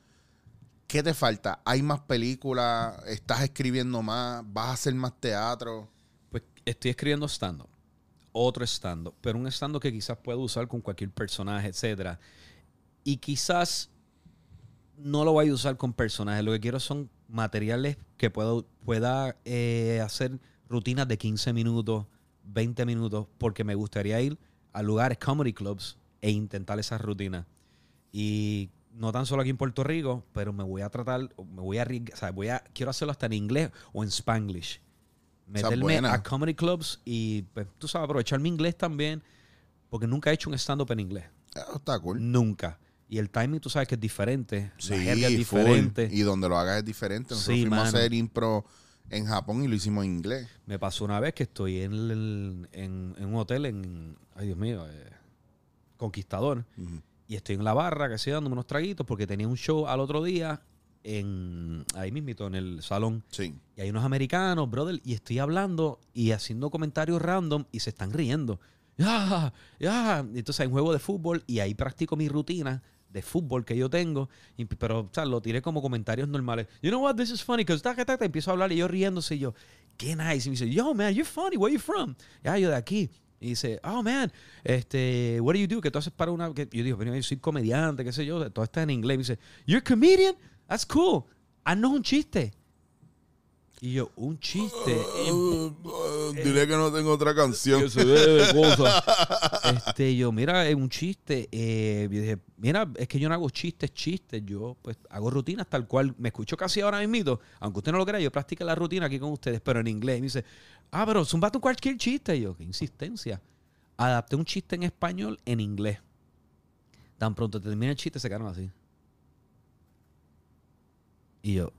¿Qué te falta? ¿Hay más películas? ¿Estás escribiendo más? ¿Vas a hacer más teatro? Pues estoy escribiendo stand-up. Otro stand-up. Pero un stand-up que quizás puedo usar con cualquier personaje, etcétera. Y quizás no lo voy a usar con personajes. Lo que quiero son materiales que puedo, pueda eh, hacer rutinas de 15 minutos, 20 minutos, porque me gustaría ir a lugares, comedy clubs, e intentar esas rutinas. Y no tan solo aquí en Puerto Rico, pero me voy a tratar, me voy a o sea, voy a, quiero hacerlo hasta en inglés o en spanglish. Meterme a comedy clubs y, pues, tú sabes, aprovechar mi inglés también, porque nunca he hecho un stand-up en inglés. Ah, Está cool. Nunca. Y el timing, tú sabes que es diferente. Sí, la jerga es full. diferente. Y donde lo hagas es diferente. Nosotros Sí, fuimos mano. a hacer impro en Japón y lo hicimos en inglés. Me pasó una vez que estoy en, el- en, en un hotel en, ay Dios mío, eh, Conquistador, y estoy en la barra, que estoy dándome unos traguitos, porque tenía un show al otro día en ahí mismito, en el salón. Sí. Y hay unos americanos, brother, y estoy hablando y haciendo comentarios random y se están riendo. Ya, ya. Y Entonces hay un juego de fútbol y ahí practico mi rutina de fútbol que yo tengo, y- pero o sea, lo tiré como comentarios normales. You know what, this is funny, because taca, taca, empiezo a hablar y yo riéndose y yo, qué nice. Y me dice, yo, man, you're funny, where you from? Ya, yo de aquí. Y dice, oh, man, este, what do you do? Que tú haces para una... Que yo digo, "Pero yo soy comediante, qué sé yo, todo está en inglés. Y me dice, you're a comedian? That's cool. Haznos un chiste. Y yo, un chiste. Dile que no tengo otra canción. Que se. <laughs> Este, yo, mira, es un chiste. Eh, yo dije, mira, es que yo no hago chistes, chistes. Yo, pues, hago rutinas tal cual. Me escucho casi ahora mismo. Aunque usted no lo crea, yo practico la rutina aquí con ustedes, pero en inglés. Y me dice, ah, pero zumbate cualquier chiste. Y yo, qué insistencia. Adapté un chiste en español en inglés. Tan pronto termina el chiste, se quedaron así. Y yo,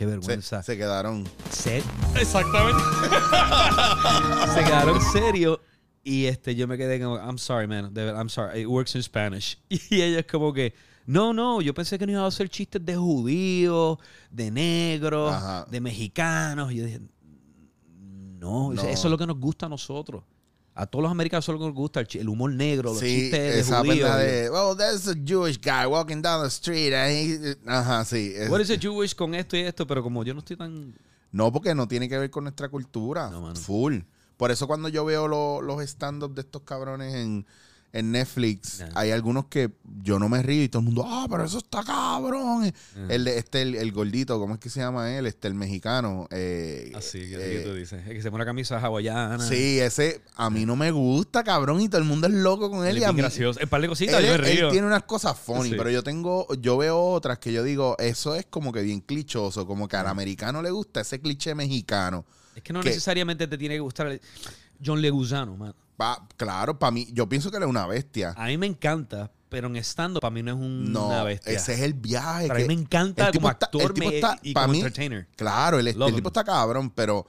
qué vergüenza. se quedaron. Se- Exactamente. <laughs> se quedaron serios. Y este, yo me quedé como, I'm sorry, man. I'm sorry. It works in Spanish. <laughs> Y ella es como que, no, no, yo pensé que no iba a hacer chistes de judíos, de negros, Ajá. de mexicanos. Y yo dije, no, No. eso es lo que nos gusta a nosotros. A todos los americanos eso es lo que nos gusta, el, humor negro, los Sí, chistes de esa judíos. de, well, there's a Jewish guy walking down the street. and he-" Ajá, sí. es- What is it Jewish con esto y esto? Pero como yo no estoy tan... No, porque no tiene que ver con nuestra cultura. No. Full. Por eso cuando yo veo lo- los stand-up de estos cabrones en, en Netflix, hay algunos que yo no me río y todo el mundo, ah, pero eso está cabrón. Ah. El, este, el, el gordito, ¿cómo es que se llama él? Este, el mexicano. eh, Así que, eh, que tú dices. Es que se pone una camisa hawaiana. Sí, ese a mí no me gusta, cabrón, y todo el mundo es loco con él. Él y es a mí, gracioso. El par de cositas, él, yo me él río. tiene unas cosas funny, Sí. pero yo tengo, yo veo otras que yo digo, eso es como que bien clichoso, como que al americano le gusta ese cliché mexicano. Es que no que- necesariamente te tiene que gustar el- John Leguzano, man. Pa- claro, para mí, yo pienso que él es una bestia. A mí me encanta, pero en stand para mí no es un- No, una bestia. ese es el viaje. Pero a que- mí me encanta el tipo como está- actor me- está- y como mí- entertainer. Claro, el, el tipo está cabrón, pero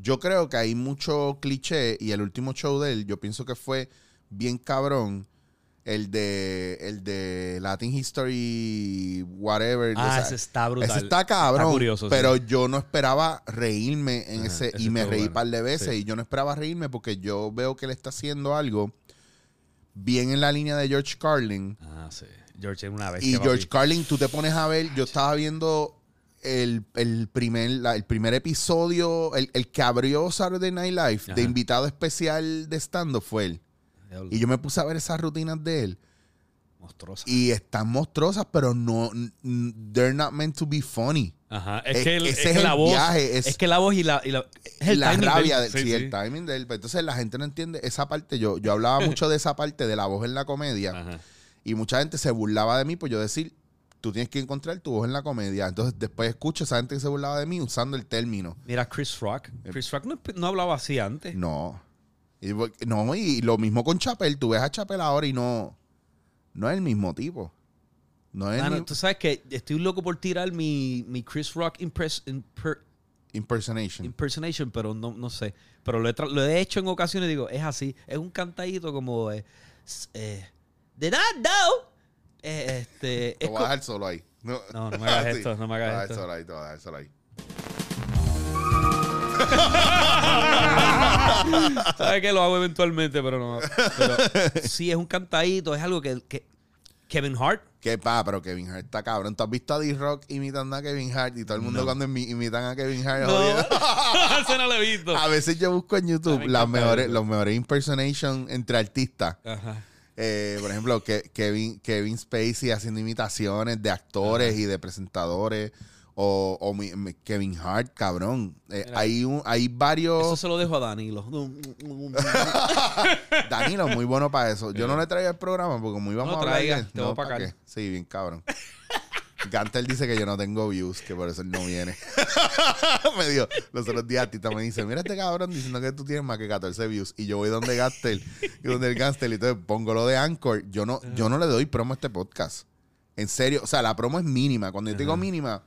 yo creo que hay mucho cliché y el último show de él, yo pienso que fue bien cabrón. El de, el de Latin History, whatever. Ah, o sea, ese está brutal. Ese está cabrón. Está curioso, sí. pero yo no esperaba reírme en Ajá, ese. Y me reí un bueno. par de veces. Sí. Y yo no esperaba reírme porque yo veo que él está haciendo algo bien en la línea de George Carlin. Ah, sí. George es una bestia. Y. George Carlin, tú te pones a ver, yo estaba viendo el, el primer, la- el primer episodio, el, el que abrió Saturday Night Live Ajá. de invitado especial de stand fue él. Y yo me puse a ver esas rutinas de él. monstruosa. Y están monstruosas, pero no, they're not meant to be funny. Ajá. Es, Es- que, el- ese es es que el la voz. viaje, es, es- que la voz y la. Y la es el la timing rabia, del- sí, el timing de él. Pero Entonces la gente no entiende esa parte. Yo, yo hablaba <laughs> mucho de esa parte de la voz en la comedia. Ajá. Y mucha gente se burlaba de mí por yo decir, tú tienes que encontrar tu voz en la comedia. Entonces después escucho esa gente que se burlaba de mí usando el término. Mira, Chris Rock. Chris Rock no, no hablaba así antes. Eh. No. Y, no, y lo mismo con Chapel. Tú ves a Chapel ahora y no, no es el mismo tipo. No es Mano, tú sabes que estoy loco por tirar mi, mi Chris Rock impres- imper- impersonation. impersonation, pero no, no sé. Pero lo he, lo he hecho en ocasiones y digo, es así. Es un cantadito como... Eh, eh, I know? Eh, este, <laughs> Te es voy a solo ahí. No, No, no <laughs> me hagas Sí, esto, no me hagas te voy a esto. dejar solo ahí, te a dejar solo ahí. <laughs> <laughs> ¿Sabes que Lo hago eventualmente, pero no. Pero sí, es un cantadito, es algo que, que Kevin Hart. ¿Qué pa? Pero Kevin Hart está cabrón. ¿Tú has visto a D-Rock imitando a Kevin Hart? Y todo el mundo No. cuando imi- imitan a Kevin Hart. No, <laughs> ese no lo he visto. A veces yo busco en YouTube las mejores, eso. los mejores impersonation entre artistas. Ajá. Eh, por ejemplo, que, Kevin, Kevin Spacey haciendo imitaciones de actores y de presentadores. O, o mi- mi- Kevin Hart, cabrón. Eh, Mira. hay, un, hay varios... Eso se lo dejo a Danilo. <laughs> <laughs> Danilo, muy bueno para eso. Yo no le traía el programa porque como íbamos No a hablar traiga, de- te a ¿para qué? Sí, bien cabrón. <laughs> Gantel dice que yo no tengo views, que por eso él no viene. me dijo, los otros días Tita me dice, mira este cabrón diciendo que tú tienes más que 14 views. Y yo voy donde Gastel y donde el Gastel y entonces pongo lo de Anchor. Yo no, yo no le doy promo a este podcast. En serio, o sea, la promo es mínima. Cuando yo te digo mínima,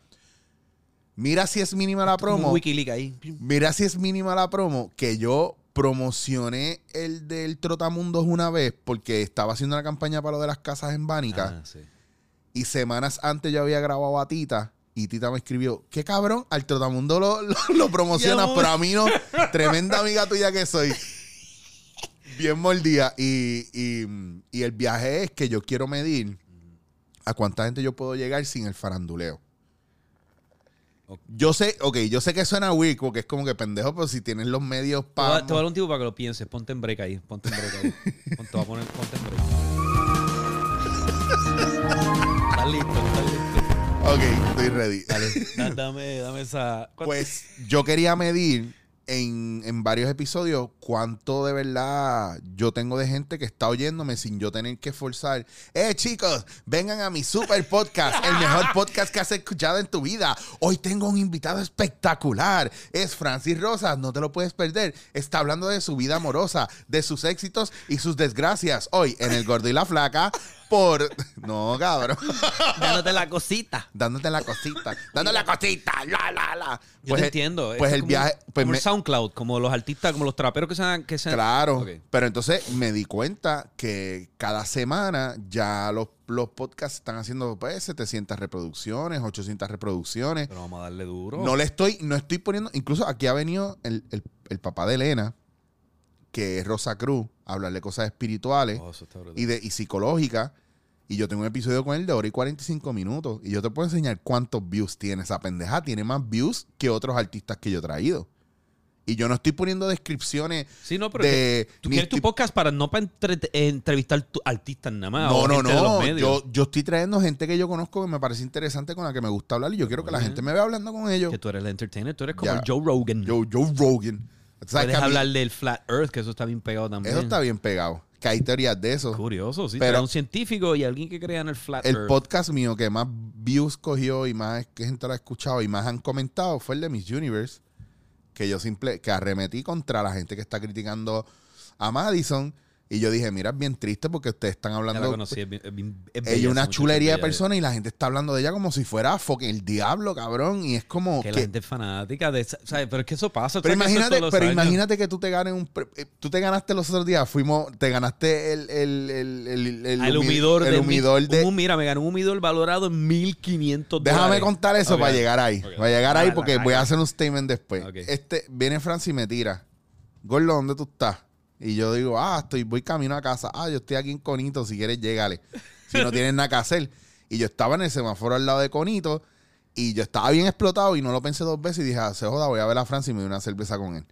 mira si es mínima la promo. Un Wikileaks ahí. Mira si es mínima la promo, que yo promocioné el del Trotamundos una vez porque estaba haciendo la campaña para lo de las casas en Bánica Ah, sí. y semanas antes yo había grabado a Tita y Tita me escribió, qué cabrón, al Trotamundo lo, lo, lo <laughs> promocionas, pero a mí no, tremenda amiga tuya que soy. Bien mordida. Y, y, y el viaje es que yo quiero medir a cuánta gente yo puedo llegar sin el faranduleo. Yo sé, ok, yo sé que suena weak porque es como que pendejo, pero si tienes los medios para. te voy a dar un tipo para que lo pienses. Ponte en break ahí. Ponte en break ahí. <laughs> Ponte, voy a poner, ponte en break. ¿Estás listo? ¿Estás listo? Ok, estoy ready. Da- <laughs> Dame, dame esa. ¿cuánto- Pues yo quería medir en, en varios episodios cuánto de verdad yo tengo de gente que está oyéndome sin yo tener que esforzar. Eh, chicos, vengan a mi super podcast, el mejor podcast que has escuchado en tu vida. Hoy tengo un invitado espectacular. Es Francis Rosas, no te lo puedes perder. Está hablando de su vida amorosa, de sus éxitos y sus desgracias. Hoy en El Gordo y la Flaca por... <laughs> No, cabrón. <laughs> Dándote la cosita. dándote la cosita, dándote la cosita, la, la, la. Yo te el- entiendo. Pues Esto el como- viaje, pues me- SoundCloud, como los artistas, como los traperos que sean. Que sean claro. Pero entonces me di cuenta que cada semana ya los, los podcasts están haciendo pues 700 reproducciones, 800 reproducciones. Pero vamos a darle duro. No le estoy, no estoy poniendo, incluso aquí ha venido el, el- el papá de Elena, que es Rosa Cruz, a hablarle cosas espirituales Oh, y, de, y psicológicas. Y yo tengo un episodio con él de hora y 45 minutos. Y yo te puedo enseñar cuántos views tiene esa pendeja. Tiene más views que otros artistas que yo he traído. Y yo no estoy poniendo descripciones Sí, no, pero de... tú quieres tu podcast para no para entre- entrevistar tu artistas nada más. No, o no, no. Yo, yo estoy trayendo gente que yo conozco que me parece interesante con la que me gusta hablar. Y yo quiero que la gente me vea hablando con ellos. Que tú eres el entertainer, tú eres como Ya. el Joe Rogan. Yo, Joe Rogan. ¿Tú sabes Puedes hablar del Flat Earth, que eso está bien pegado también. Eso está bien pegado. Que hay teorías de eso. Curioso, sí. Pero- un científico y alguien que crea en el Flat El Earth. podcast mío que más views cogió y más gente lo ha escuchado y más han comentado fue el de Miss Universe. Que yo simple, que arremetí contra la gente que está criticando a Madison. Y yo dije, mira, es bien triste porque ustedes están Ya la hablando. conocí, es bien- es bien- es bella Ella es una chulería de persona y la gente está hablando de ella como si fuera fucking el diablo, cabrón. Y es como Que que. la gente es fanática de esa- ¿sabes? Pero es que eso pasa. pero ¿sabes que eso imagínate, pero años? imagínate que tú te ganes un. eh, Tú te ganaste los otros días, fuimos, te ganaste el. El, el, el, el Ah, El humi- humidor el de. humidor mil- de. un- mira, me ganó un humidor valorado en 1500 Déjame dólares. contar eso para llegar ahí. Para llegar ahí Ah, porque voy a hacer un statement después. Este, viene Francis y me tira. Gordo, ¿dónde tú estás? Y yo digo, ah, estoy, voy camino a casa. Ah, yo estoy aquí en Conito, si quieres, llégale. Si no tienes nada que hacer. Y yo estaba en el semáforo al lado de Conito y yo estaba bien explotado y no lo pensé dos veces y dije, ah, se joda, voy a ver a Francis y me doy una cerveza con él.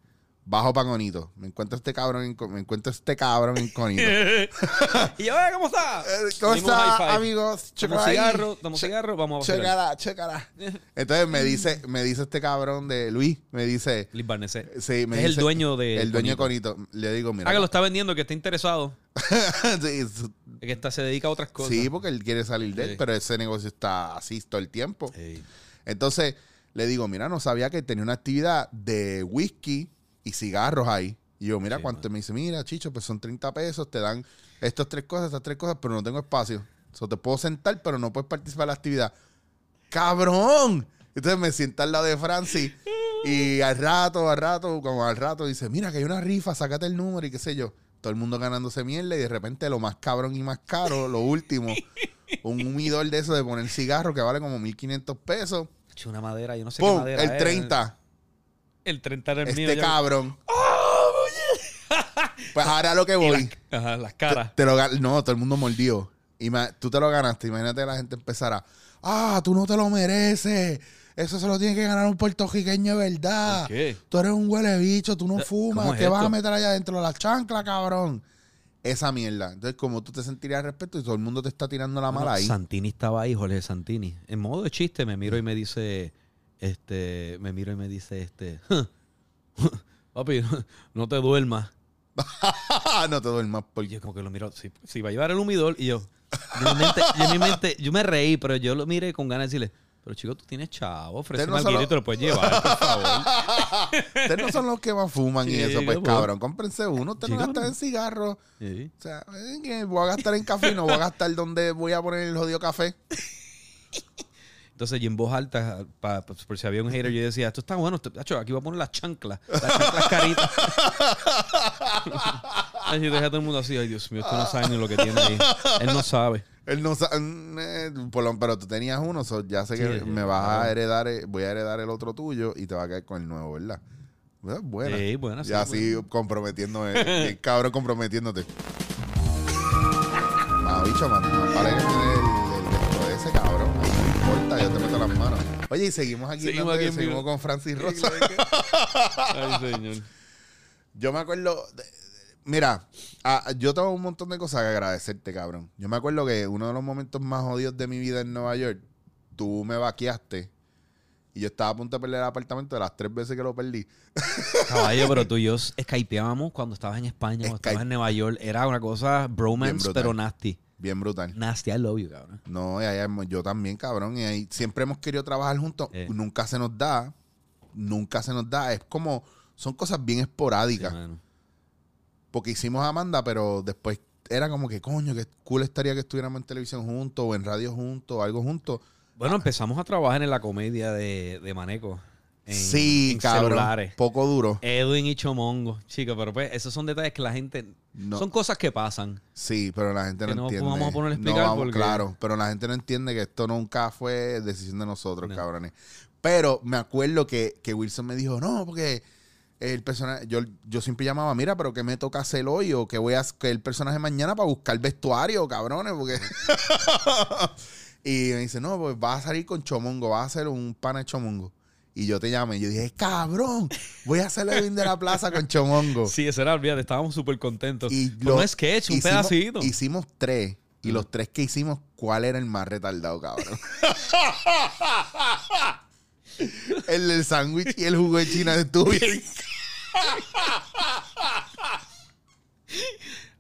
Bajo para Conito. Me encuentro este cabrón me encuentro este cabrón en Conito. <laughs> <laughs> y "Eh, ¿cómo está? Eh, ¿Cómo está, amigos? Ahí. cigarro, Che- cigarro, vamos a Chécala, chécala. <laughs> Entonces me dice, me dice este cabrón de Luis, me dice, Liz Barnesé. sí, me Es el dueño de el dueño de Conito. Conito. Le digo, mira. Ah, que lo está vendiendo, que está interesado. sí, Que está, se dedica a otras cosas. sí, porque él quiere salir de él, Sí. pero ese negocio está así todo el tiempo. Ey. Entonces le digo, mira, no sabía que tenía una actividad de whisky y cigarros ahí. Y yo, mira Sí, cuánto. Me dice, mira, chicho, pues son 30 pesos, te dan estas tres cosas, estas tres cosas, pero no tengo espacio. O te puedo sentar, pero no puedes participar en la actividad. ¡Cabrón! Entonces me sienta al lado de Francis y al rato, al rato, como al rato, dice, mira que hay una rifa, sácate el número y qué sé yo. Todo el mundo ganándose mierda y de repente lo más cabrón y más caro, lo último, un humidor de eso de poner cigarro que vale como 1500 pesos. Una madera, yo no sé qué ¡Pum! madera El es. 30. El 30 era el mío. Este cabrón. Pues ahora a lo que voy. las, ajá, las Te, caras. te lo gan- no, todo el mundo mordió. Y ma- tú te lo ganaste. Imagínate la gente empezara. Ah, tú no te lo mereces. Eso se lo tiene que ganar un puertorriqueño de verdad. ¿Por qué? Tú eres un huele bicho, tú no fumas. ¿cómo es ¿Qué vas a meter allá dentro de la chancla, cabrón? Esa mierda. Entonces, como tú te sentirías al respecto y todo el mundo te está tirando la mala Bueno, ahí. Santini estaba ahí, Jorge Santini. En modo de chiste me miro y me dice, este, me mira y me dice, este, <laughs> papi, no te duermas. <laughs> no te duermas Y porque yo como que lo miro, si, si va a llevar el humidor, y yo, yo en mi mente, yo en mi mente, yo me reí, pero yo lo miré con ganas de decirle, pero chico, tú tienes chavo, ofrece no solo- y te lo puedes llevar, por favor. <laughs> ustedes no son los que más fuman y Sí, eso, pues cabrón. cabrón, cómprense uno, ustedes no gastan en cigarros. Sí. O sea, ¿en qué? voy a gastar en café y no voy a gastar donde voy a poner el jodido café. Entonces yo en voz alta, pa- pa- por si había un hater, yo decía, esto está bueno, aquí voy a poner las chanclas, las chanclas caritas. <laughs> Yo dejé a todo el mundo así, ay Dios mío, esto no sabe ni lo que tiene ahí. Él no sabe. Él no sa- eh, por lo- pero tú tenías uno, so ya sé que Sí, me vas a heredar, eh, voy a heredar el otro tuyo y te va a caer con el nuevo, ¿verdad? Pues, Buena. Sí, buena, sí, Ya así buena. comprometiéndome, bien <laughs> cabrón comprometiéndote. Ah, bicho, man, más vale que te meto las manos. Oye, y seguimos aquí, Seguimos dándole- aquí en seguimos vivo. con Francis Rosa. <laughs> Ay, señor. Yo me acuerdo. de- mira, yo tengo un montón de cosas que agradecerte, cabrón. Yo me acuerdo que uno de los momentos más jodidos de mi vida en Nueva York, tú me vaqueaste y yo estaba a punto de perder el apartamento de las tres veces que lo perdí. <laughs> Caballo, pero tú y yo skypeábamos cuando estabas en España, cuando Skype. estabas en Nueva York. Era una cosa bromance, pero nasty. Bien brutal. Nasty, I love you, cabrón. No, y ahí yo también, cabrón. Y ahí siempre hemos querido trabajar juntos. Eh. Nunca se nos da. Nunca se nos da. Es como. Son cosas bien esporádicas. porque hicimos a Amanda, pero después era como que, coño, que cool estaría que estuviéramos en televisión juntos o en radio juntos o algo juntos. Bueno, empezamos a trabajar en la comedia de, de Maneco. En, sí, en cabrón. celulares. Poco duro. Edwin y Chomongo. Chicos, pero pues esos son detalles que la gente... No. Son cosas que pasan. Sí, pero la gente no, Que no entiende. vamos a poner a No explicar vamos, porque- Claro, pero la gente no entiende que esto nunca fue decisión de nosotros, No. cabrones. Pero me acuerdo que, que Wilson me dijo, no, porque el personaje, yo, yo siempre llamaba, mira, pero ¿qué me toca hacer hoy? O que voy a hacer el personaje mañana para buscar vestuario, cabrones, porque... <laughs> y me dice, no, pues vas a salir con Chomongo, vas a hacer un pana de Chomongo. Y yo te llamé y yo dije, cabrón, voy a hacer Edwin de la Plaza con Chomongo. Sí, ese era, olvídate, estábamos súper contentos. Y Fue lo- un sketch, un hicimos- pedacito. Hicimos tres. Y los tres que hicimos, ¿cuál era el más retardado, cabrón? <laughs> el del sándwich y el jugo de China estuvo bien. <laughs>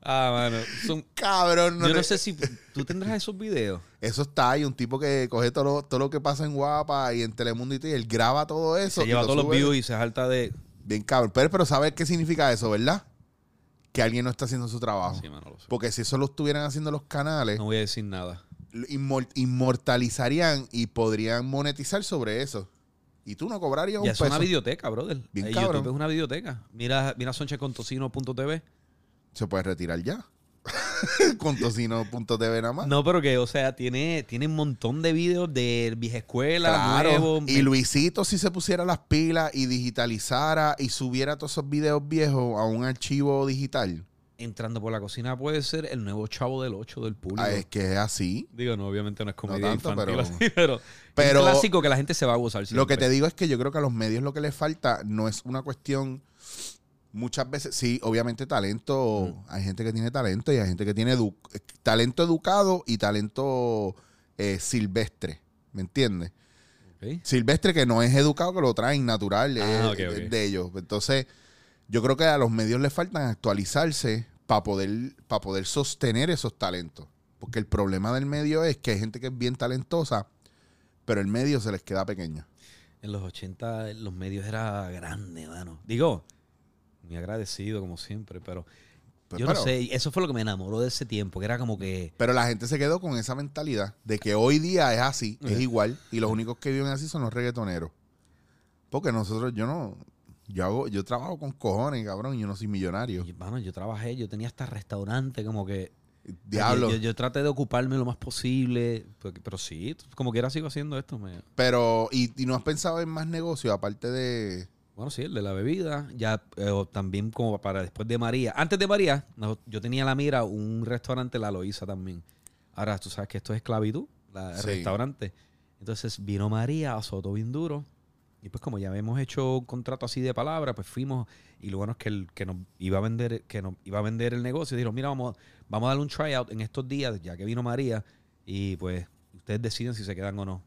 Ah, mano. son- Cabrón, no yo no sé si tú tendrás esos videos. <laughs> Eso está ahí, un tipo que coge todo lo, todo lo que pasa en Guapa y en Telemundo y todo, y él graba todo eso. Se lleva lo todos los views y se salta de... Bien cabrón. Pero, pero ¿sabes qué significa eso, verdad? Que alguien no está haciendo su trabajo. Sí, mano, lo sé. Porque si eso lo estuvieran haciendo los canales, No voy a decir nada. inmor- inmortalizarían y podrían monetizar sobre eso. Y tú no cobrarías un es peso. una videoteca, brother. Bien Eh, cabrón. YouTube es una videoteca. Mira, mira sonchecontocino.tv. Se puede retirar ya. <laughs> Con tocino.tv nada más. No, pero que, o sea, tiene, tiene un montón de videos de vieja escuela, Claro. y Luisito si se pusiera las pilas y digitalizara y subiera todos esos videos viejos a un archivo digital. Entrando por la cocina puede ser el nuevo chavo del 8 del público. Ah, es que es así. Digo, no, obviamente no es comedia tanto, infantil, pero- así, pero, <laughs> pero- es un clásico que la gente se va a gozar Lo que te digo es que yo creo que a los medios lo que les falta no es una cuestión. Muchas veces, sí, obviamente talento, hay gente que tiene talento y hay gente que tiene edu- talento educado y talento eh, silvestre, ¿me entiendes? Silvestre que no es educado, que lo traen natural Ah, es- ok. de ellos. Entonces, yo creo que a los medios les faltan actualizarse para poder, para poder sostener esos talentos. Porque el problema del medio es que hay gente que es bien talentosa, pero el medio se les queda pequeño. En los 80 los medios era grande, mano. Digo, muy agradecido como siempre, pero Pues, yo pero- no sé, eso fue lo que me enamoró de ese tiempo, que era como que Pero la gente se quedó con esa mentalidad de que hoy día es así, es igual, y los únicos que viven así son los reggaetoneros. Porque nosotros, yo no, yo hago, yo trabajo con cojones, cabrón, y yo no soy millonario. Y, mano, yo trabajé, yo tenía hasta restaurante, como que. Diablo. Yo, yo- yo traté de ocuparme lo más posible. porque- pero sí, como quiera sigo haciendo esto. me- Pero, y, y no has pensado en más negocios, aparte de. Bueno, sí, el de la bebida. Ya eh, o también como para después de María. Antes de María, no, yo tenía en la mira un restaurante, La Loíza también. Ahora, tú sabes que esto es esclavitud, la, el restaurante. Entonces vino María, azotó bien duro. Y pues como ya habíamos hecho un contrato así de palabra, pues fuimos y lo bueno es que el que nos iba a vender, que nos iba a vender el negocio, dijo, mira, vamos, vamos a darle un tryout en estos días, ya que vino María, y pues ustedes deciden si se quedan o no.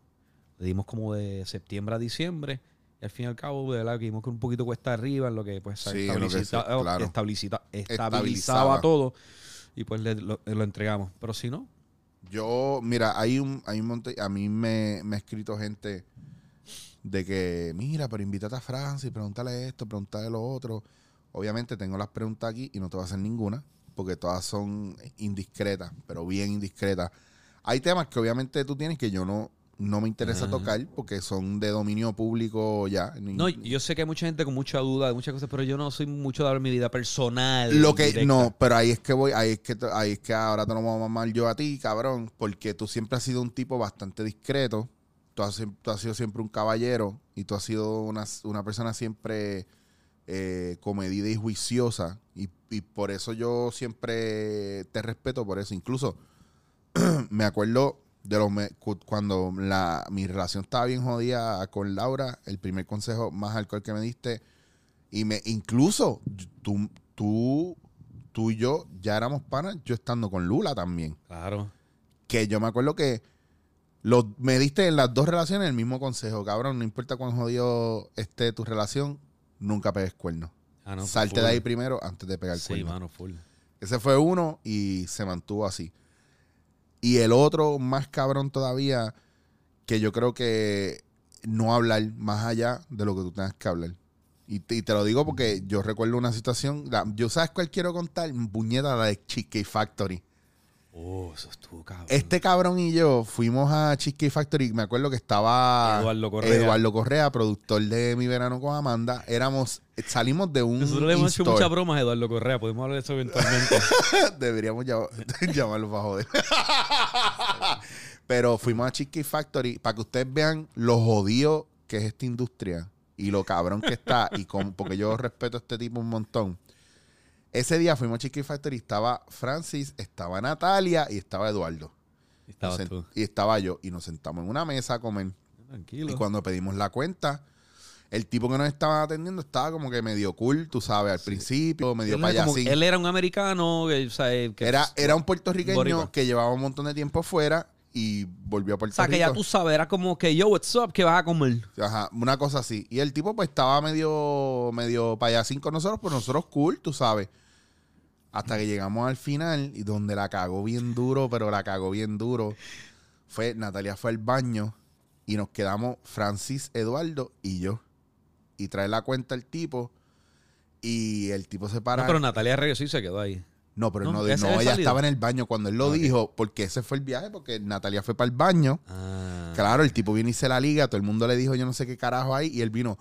Le dimos como de septiembre a diciembre. Y al fin y al cabo, de verdad, que vimos con un poquito cuesta arriba, en lo que pues Sí, en lo que se- estabiliza- claro. estabiliza- estabilizaba todo. Y pues le- lo, lo entregamos. Pero si no, Yo, mira, hay un, hay un monte, a mí me, me ha escrito gente de que, mira, pero invítate a Francis, pregúntale esto, pregúntale lo otro. Obviamente tengo las preguntas aquí y no te voy a hacer ninguna, porque todas son indiscretas, pero bien indiscretas. Hay temas que obviamente tú tienes que yo no, no me interesa Ajá. tocar porque son de dominio público ya. No, yo sé que hay mucha gente con mucha duda de muchas cosas, pero yo no soy mucho de hablar mi vida personal. Lo que, directa. no, pero ahí es que voy, ahí es que, ahí es que ahora te lo vamos a mamar yo a ti, cabrón, porque tú siempre has sido un tipo bastante discreto, tú has, tú has sido siempre un caballero y tú has sido una, una persona siempre eh, comedida y juiciosa y, y por eso yo siempre te respeto por eso. Incluso <clears throat> me acuerdo de los me- cuando la, mi relación estaba bien jodida con Laura, el primer consejo más alcohol que me diste y me incluso tú, tú, tú y yo ya éramos panas, yo estando con Lula también. Claro. Que yo me acuerdo que lo, me diste en las dos relaciones el mismo consejo, cabrón, no importa cuán jodido esté tu relación, nunca pegues cuernos. Ah, no, Salte full. de ahí primero antes de pegar Sí, cuernos. mano, full. Ese fue uno y se mantuvo así. Y el otro, más cabrón todavía, que yo creo que no hablar más allá de lo que tú tengas que hablar. Y te, lo digo porque yo recuerdo una situación. yo sabes cuál quiero contar, puñeta, de Cheesecake Factory. Oh, eso estuvo cabrón. Este cabrón y yo fuimos a Cheesecake Factory. Me acuerdo que estaba Eduardo Correa. Eduardo Correa, productor de Mi Verano con Amanda. Éramos, salimos de un. Nosotros le hemos hecho muchas bromas a Eduardo Correa. Podemos hablar de eso eventualmente. <laughs> Deberíamos llam- <laughs> llamarlo para joder. <laughs> Pero fuimos a Cheesecake Factory para que ustedes vean lo jodido que es esta industria y lo cabrón que está. y porque yo respeto a este tipo un montón. Ese día fuimos a Cheesecake Factory y estaba Francis, estaba Natalia y estaba Eduardo. Nos sen- tú. Y estaba yo. Y nos sentamos en una mesa a comer. Tranquilo. Y cuando pedimos la cuenta, el tipo que nos estaba atendiendo estaba como que medio cool, tú sabes, al principio, medio él, era como- payasín. él era un americano, que, o sea, que- Era, era un puertorriqueño Boricua. que llevaba un montón de tiempo fuera y volvió a o Puerto sea, que ya tú sabes, era como que yo, what's up, que vas a comer. Ajá, una cosa así. Y el tipo pues estaba medio, medio payasín con nosotros, pero nosotros cool, tú sabes. Hasta que llegamos al final y donde la cagó bien duro, pero la cagó bien duro, fue Natalia fue al baño y nos quedamos Francis, Eduardo y yo. Y trae la cuenta el tipo y el tipo se para. No, pero Natalia regresó y se quedó ahí. No, pero No, no, ya no, ella estaba en el baño cuando él lo dijo, porque ese fue el viaje, porque Natalia fue para el baño. Ah. Claro, el tipo vino y se la liga, todo el mundo le dijo yo no sé qué carajo ahí, y él vino,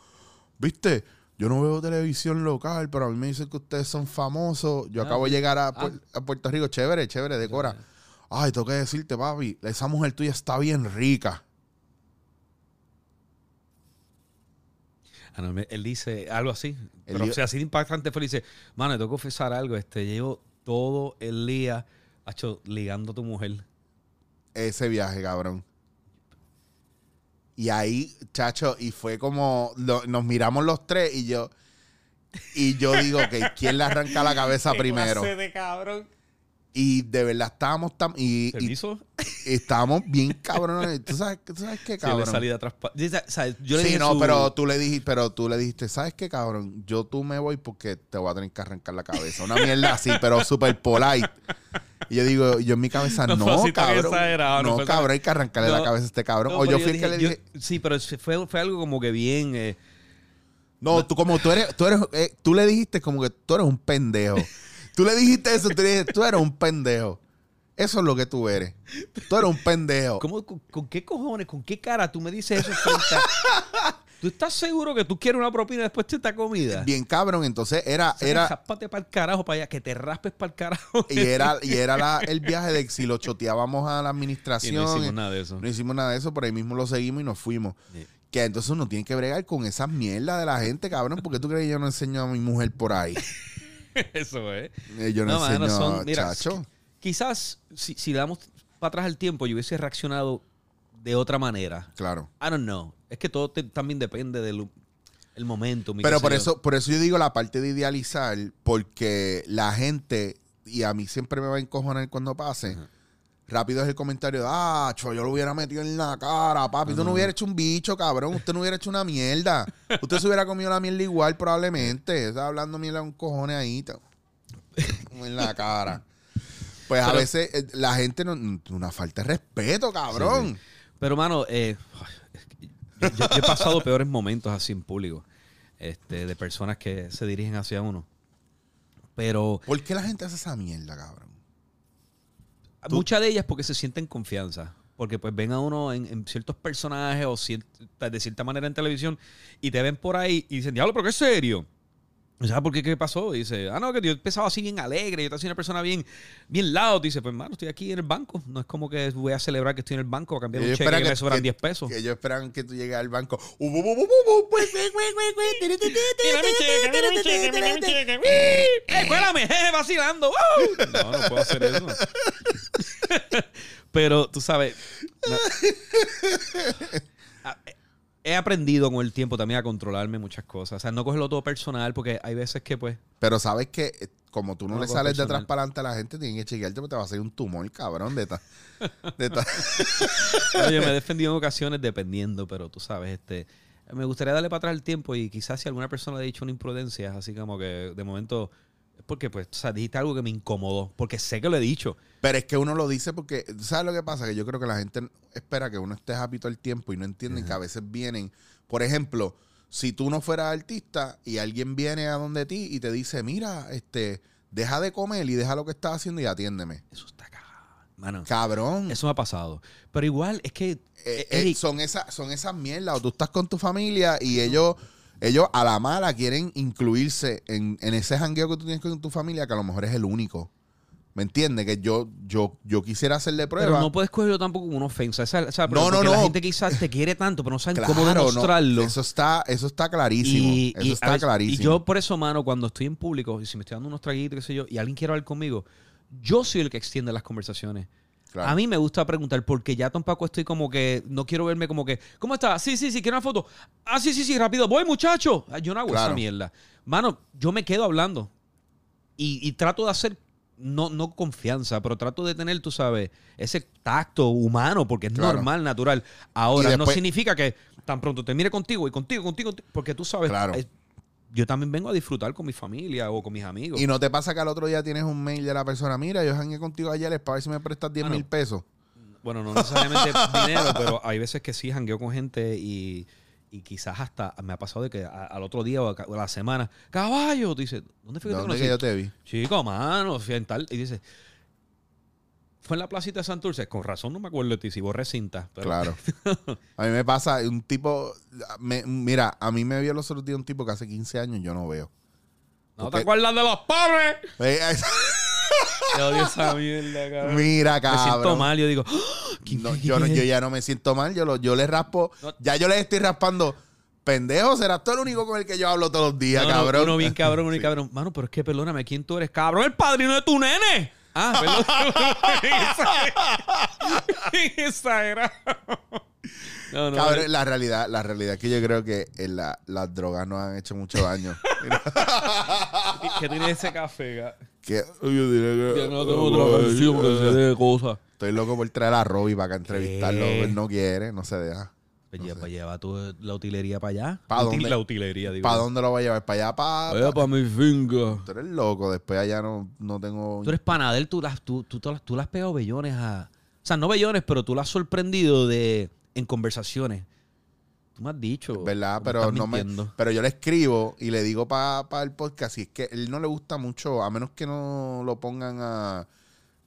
viste, yo no veo televisión local, pero a mí me dicen que ustedes son famosos. Yo Ah, acabo de llegar a, Ah. A Puerto Rico, chévere, chévere, decora. Ay, tengo que decirte, papi, esa mujer tuya está bien rica. Ah, no, él dice algo así. Pero, dijo- o sea, así de impactante fue. Dice, mano, te tengo que confesar algo. Este, llevo todo el día, hecho, ligando a tu mujer. Ese viaje, cabrón. Y ahí, chacho, y fue como, lo- nos miramos los tres y yo, y yo digo que quién le arranca la cabeza <laughs> primero. de cabrón. Y de verdad estábamos tan, y, y estábamos bien cabrones. ¿Tú sabes, tú sabes qué, <laughs> Sí, le cabrón? salí de atrás. pa- Dice, o sea, yo le sí, dije no, su- pero tú le dijiste, pero tú le dijiste, ¿sabes qué, cabrón? Yo tú me voy porque te voy a tener que arrancar la cabeza. Una mierda así, pero súper polite. Y yo digo, yo en mi cabeza, No no, cabrón. no no, cabrón, hay que arrancarle la No, cabeza a este cabrón. O yo fui el que le yo- dije, sí, pero fue, fue algo como que bien. eh, no, tú como tú eres, tú eres, eh, tú le dijiste como que tú eres un pendejo. Tú le dijiste eso, tú le dijiste, tú eres un pendejo. Eso es lo que tú eres. Tú eres un pendejo. ¿cómo- con, con qué cojones, con qué cara tú me dices eso <laughs> ¿Tú estás seguro que tú quieres una propina después de esta comida? Bien cabrón, entonces era, Era... era, para el carajo para allá, que te raspes para el carajo. y era, <laughs> y era la- el viaje de si lo choteábamos a la Y administración. no hicimos nada de eso. No hicimos nada de eso, por ahí mismo lo seguimos y nos fuimos. Sí. Que entonces uno tiene que bregar con esas mierdas de la gente, cabrón. porque tú crees que yo no enseño a mi mujer por ahí? <laughs> <laughs> Eso es. Eh, Yo no, No, mano, son- mira, chacho. Quizás si, si le damos para atrás el tiempo, yo hubiese reaccionado de otra manera. Claro. I don't know. Es que todo te- también depende del el momento. Pero por eso, por eso yo digo la parte de idealizar, porque la gente, y a mí siempre me va a encojonar cuando pase, rápido es el comentario de, ah, cho, yo lo hubiera metido en la cara, papi. Tú no hubieras hecho un bicho, cabrón. Usted no hubiera hecho una mierda. Usted se hubiera comido la mierda igual, probablemente. Está hablando mierda un cojones ahí. En la cara. Pues a veces eh, la gente no. Una falta de respeto, cabrón. Pero, mano, eh, yo- yo he pasado peores momentos así en público. Este, de personas que se dirigen hacia uno. Pero ¿Por qué la gente hace esa mierda, cabrón? Muchas de ellas porque se sienten confianza. Porque pues ven a uno en, en ciertos personajes o de cierta manera en televisión y te ven por ahí y dicen, diablo, pero qué serio. ¿Sabes por qué? ¿Qué pasó? Y dice, ah, no, que yo empezaba así bien alegre, yo soy una persona bien, bien loud. Dice, pues, hermano, estoy aquí en el banco. No es como que voy a celebrar que estoy en el banco a cambiar un Ellos cheque esperan que, me sobran que- 10 pesos. Que ellos esperan que tú llegues al banco. Uh, pues, cheque, cheque, cheque. ¡Eh, espérame! jeje, vacilando! ¡Woo! No, no puedo hacer eso. Pero tú sabes, no. He aprendido con el tiempo también a controlarme muchas cosas. O sea, no cogerlo todo personal porque hay veces que pues... Pero sabes que eh, como tú no, No le sales de personal. atrás para adelante a la gente, tienen que chequearte porque te va a salir un tumor, cabrón, de ta- <laughs> de ta- Oye, me he defendido en ocasiones dependiendo, pero tú sabes, este... Me gustaría darle para atrás el tiempo y quizás si alguna persona le ha dicho una imprudencia, así como que de momento... Porque, pues, o sea, dijiste algo que me incomodó. Porque sé que lo he dicho. Pero es que uno lo dice porque, ¿sabes lo que pasa? Que yo creo que la gente espera que uno esté happy todo el tiempo y no entienden que a veces vienen, por ejemplo, si tú no fueras artista y alguien viene a donde ti y te dice, mira, este, deja de comer y deja lo que estás haciendo y atiéndeme. Eso está cagado. Mano, Cabrón. eso me ha pasado. Pero igual, es que... Eh, eh, son esas son esas mierdas. O tú estás con tu familia y ellos, ellos a la mala quieren incluirse en, en ese jangueo que tú tienes con tu familia, que a lo mejor es el único. ¿Me entiendes? Que yo, yo, yo quisiera hacerle prueba. Pero no puedes cogerlo tampoco como una ofensa. Esa, esa- No, no, porque La no. gente quizás te quiere tanto, pero no saben Claro, cómo no, demostrarlo. eso está, eso está clarísimo. y, eso y está clarísimo. y yo, por eso, mano, cuando estoy en público y si me estoy dando unos traguitos, qué sé yo, y alguien quiere hablar conmigo, yo soy el que extiende las conversaciones. Claro. A mí me gusta preguntar porque ya tampoco estoy como que, no quiero verme como que, ¿cómo está? Sí, sí, sí, quiero una foto. Ah, sí, sí, sí, rápido, voy muchacho. Ah, Yo no hago Claro. esa mierda. Mano, yo me quedo hablando y, y trato de hacer, no, no confianza, pero trato de tener, tú sabes, ese tacto humano porque es Claro. normal, natural. Ahora, no significa que tan pronto te mire contigo y contigo, contigo, contigo, porque tú sabes, Claro. es- yo también vengo a disfrutar con mi familia o con mis amigos. Y no te pasa que al otro día tienes un mail de la persona, mira, yo jangué contigo ayer, es para ver si me prestas 10 mil Mano, pesos. Bueno, no necesariamente <laughs> dinero, pero hay veces que sí jangueo con gente y, y quizás hasta me ha pasado de que a- al otro día o a, ca- o a la semana, caballo, tú dices, ¿dónde fue que te ¿Dónde conocí? que yo te vi? Chico, mano, fui en tal. Y dice, fue en la placita de Santurce. Con razón no me acuerdo de ti, si borré cinta. pero- Claro. <laughs> A mí me pasa, un tipo, me- mira, a mí me vio los otros días un tipo que hace 15 años yo no veo. ¿No Porque- te acuerdas de los pobres? Eh, odio esa mierda, cabrón. Mira, Me cabrón. siento mal. Yo digo, ¡Ah! ¿quién No, yo, no- yo ya no me siento mal, yo, lo, yo le raspo, No. ya yo le estoy raspando. Pendejo, serás tú el único con el que yo hablo todos los días, No, no, cabrón. Uno bien cabrón, uno bien <laughs> cabrón. Mano, pero es que perdóname, ¿quién tú eres? Cabrón, el padrino de tu nene. Ah, perdón. <laughs> Exagerado. No, no. Cabrón, la realidad, la realidad es que yo creo que eh, la- las drogas nos han hecho mucho daño. Que tiene ese café. que, yo diré que- Que no tengo otra canción que se dé cosas. Estoy loco por traer a Robbie para entrevistarlo. ¿Qué? Él no quiere, no se deja. Pues lleva, pues lleva tú la utilería para allá. ¿Pa' Util- dónde? La utilería, digo. ¿Para dónde lo va a llevar? ¿Para allá? ¿Para...? Vaya para mi finca. Tú eres loco. Después allá no, no tengo... Tú eres panadero, tú, las, tú, tú, tú, las- tú le has pegado bellones a... O sea, no bellones, pero tú la has sorprendido de, en conversaciones. Tú me has dicho. ¿Verdad? Pero no me, pero yo le escribo y le digo para el podcast y es que él no le gusta mucho, a menos que no lo pongan a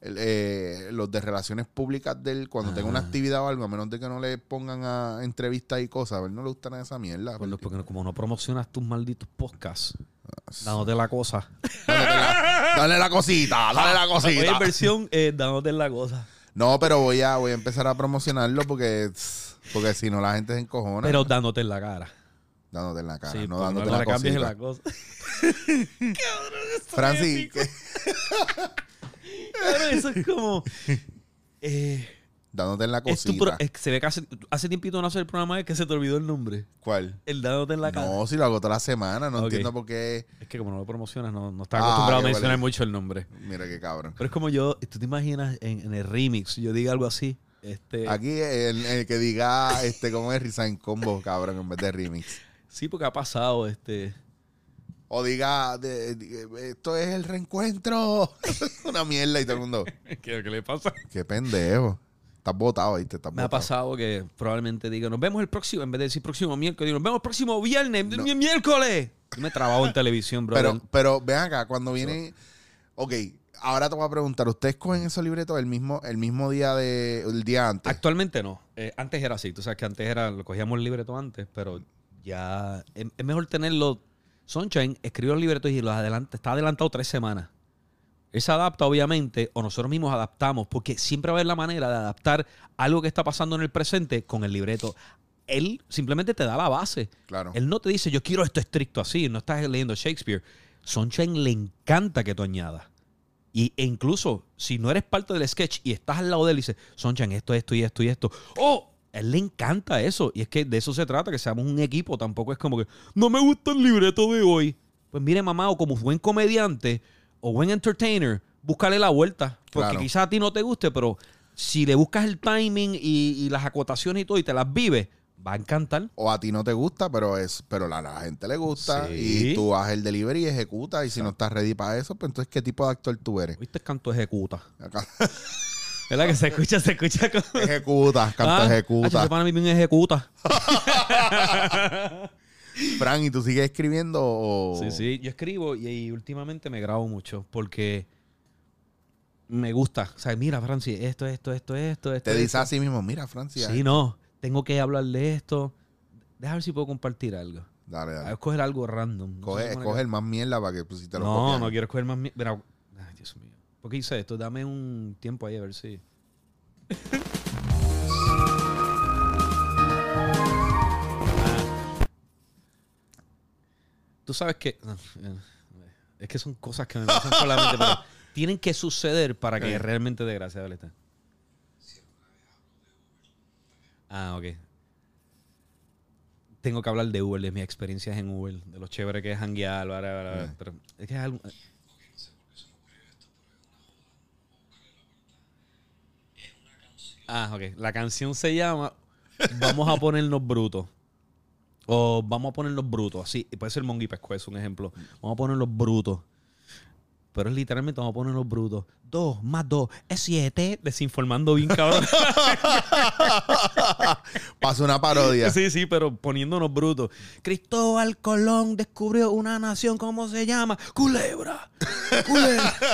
eh, los de relaciones públicas de él cuando tenga una Ah. actividad o algo, a menos de que no le pongan a entrevistas y cosas, a él no le gusta nada de esa mierda. Bueno, porque- porque como no promocionas tus malditos podcasts, Ah, dándote la cosa. dale, la, dale la cosita, dale la <laughs> cosita. versión eh, dándote la cosa. No, pero voy a, voy a empezar a promocionarlo porque, porque si no la gente se encojona. Pero dándote en la cara. dándote en la cara, sí, no dándote no la cosita. la cosa. <laughs> Francis, <laughs> Claro, eso es como. eh, Dándote en la cosita. pro- es que se ve que hace, hace tiempito no hace el programa es que se te olvidó el nombre. ¿Cuál? El dándote en la cara. No, si lo hago toda la semana, no entiendo por qué. Es que como no lo promocionas, no, no estás Ah, acostumbrado a mencionar vale. mucho el nombre. Mira qué cabrón. Pero es como yo, tú te imaginas en, en el remix, yo diga algo así. Este, Aquí el, el que diga este cómo es Resign Combo, cabrón, en vez de remix. Sí, porque ha pasado, este. O diga, de- de- esto es el reencuentro. <laughs> Una mierda y todo el mundo. <laughs> ¿Qué, qué le pasa? Qué pendejo. Estás botado, ¿viste? Estás Me ha pasado que probablemente diga, nos vemos el próximo, en vez de decir próximo miércoles, digo, nos vemos el próximo viernes, mi- miércoles. Yo me he trabado en televisión, bro. Pero, pero ven acá, cuando viene. Ok, ahora te voy a preguntar, ¿ustedes cogen esos libretos el mismo, el mismo día de. el día antes? Actualmente no. Eh, antes era así. Tú sabes que antes era, lo cogíamos el libreto antes, pero ya es, es mejor tenerlo. Sunshine escribió los libretos y los adelanta, está adelantado tres semanas. Él se adapta, obviamente, o nosotros mismos adaptamos, porque siempre va a haber la manera de adaptar algo que está pasando en el presente con el libreto. Él simplemente te da la base. Claro. Él no te dice, yo quiero esto estricto así, no estás leyendo Shakespeare. Sunshine le encanta que tú añadas. Y, e incluso, si no eres parte del sketch y estás al lado de él y dices, Sunshine, esto, esto y esto y esto. ¡Oh! A él le encanta eso. Y es que de eso se trata, que seamos un equipo. Tampoco es como que, no me gusta el libreto de hoy. Pues mire, mamá, o como buen comediante o buen entertainer, búscale la vuelta. Porque Claro. quizás a ti no te guste, pero si le buscas el timing y, y las acotaciones y todo y te las vives, va a encantar. O a ti no te gusta, pero es pero a la gente le gusta. Sí. Y tú haces el delivery y ejecutas. Y si no estás ready para eso, pues entonces, ¿qué tipo de actor tú eres? ¿Viste? Canto ejecuta. Acá- <laughs> ¿Verdad que se escucha, se escucha como... canto <laughs> Ah, ejecuta. ah, ese pana bien ejecuta. <laughs> Fran, ¿y tú sigues escribiendo o...? Sí, sí. Yo escribo y, y últimamente me grabo mucho porque me gusta. O sea, mira, Francis, esto, esto, esto, esto, esto. Te dices a sí mismo, mira, Francia. Sí, no. Tengo que hablar de esto. Deja ver si puedo compartir algo. Dale, A dale. escoger algo random. No Coge, sé cómo escoge el más mierda para que pues, si te lo No, copian. no quiero escoger más. mi- Mira, ay, Dios mío. ¿Por qué hice esto? Dame un tiempo ahí a ver si. Ah. Tú sabes que. no, eh, Es que son cosas que me pasan por la mente, pero <laughs> tienen que suceder para que Eh. realmente dé gracia. Dale, está. Ah, ok. Tengo que hablar de Uber, de mis experiencias en Uber, de lo chévere que es hanguear, bla, bla, bla, Eh. es que es algo... Ah, ok. La canción se llama Vamos a ponernos brutos. O vamos a ponernos brutos, así. Puede ser Mongi Pesco, es un ejemplo. Vamos a ponernos brutos. Pero es literalmente vamos a ponernos brutos. Dos más dos es siete. Desinformando bien, cabrón. <laughs> Pasa una parodia. Sí, sí, pero poniéndonos brutos. Cristóbal Colón descubrió una nación, ¿cómo se llama? Culebra. Culebra. <laughs>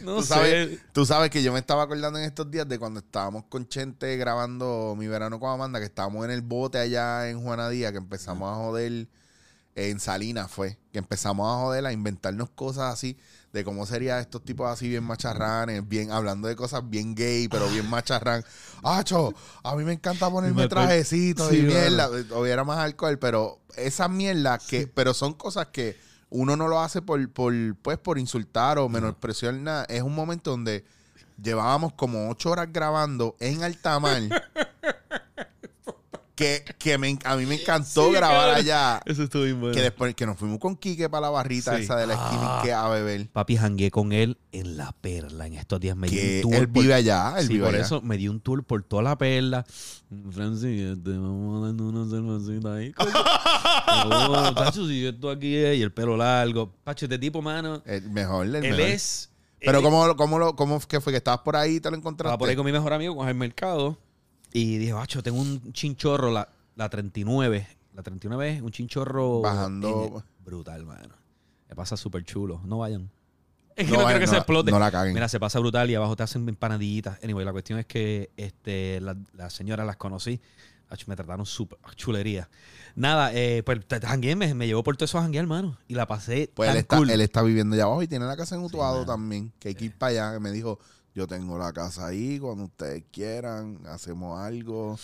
No Tú sé. sabes, tú sabes que yo me estaba acordando en estos días de cuando estábamos con Chente grabando mi verano con Amanda, que estábamos en el bote allá en Juanadía, que empezamos a joder en Salinas fue, que empezamos a joder, a inventarnos cosas así, de cómo sería estos tipos así bien macharranes, bien, hablando de cosas bien gay, pero bien macharrán. <laughs> Acho, a mí me encanta ponerme Me trajecitos Sí, y mierda, hubiera más alcohol, pero esas mierdas que, pero son cosas que uno no lo hace por, por, pues, por insultar o menospreciar nada. Es un momento donde llevábamos como ocho horas grabando en alta mar. <laughs> que que me, a mí me encantó Sí, grabar cabrón. allá. Eso estuvo bien bueno. Que después que nos fuimos con Quique para la barrita Sí. esa de la esquina Ah. que a beber. Papi, jangué con él en La Perla. En estos días me dio Que un tour. él por- vive allá. Él sí, vive por allá. eso me dio un tour por toda La Perla. Francis, este, vamos a darnos una cervecita ahí. oh, <laughs> Pacho, si yo estoy aquí eh, y el pelo largo. Pacho, este tipo, mano, El mejor, el él mejor. es... Pero ¿cómo, cómo, lo, cómo que fue que estabas por ahí y te lo encontraste? Estaba por ahí con mi mejor amigo, con el mercado. Y dije, bacho, tengo un chinchorro, la, la 39. La 39 es un chinchorro. Bajando- en- brutal, mano. Me pasa súper chulo. No vayan. Es que No no, quiero que no se la- explote. no la caguen. Mira, se pasa brutal y abajo te hacen empanadillitas. Anyway, la cuestión es que este, la, la señora las conocí. Me trataron súper chulería. Nada, eh, pues jangué, me, me llevó por todo eso a janguear, hermano. Y la pasé Pues tan él está, cool. él está viviendo allá abajo y tiene la casa en Utuado también. Que hay que ir para allá. Me dijo, yo tengo la casa ahí, cuando ustedes quieran, hacemos algo.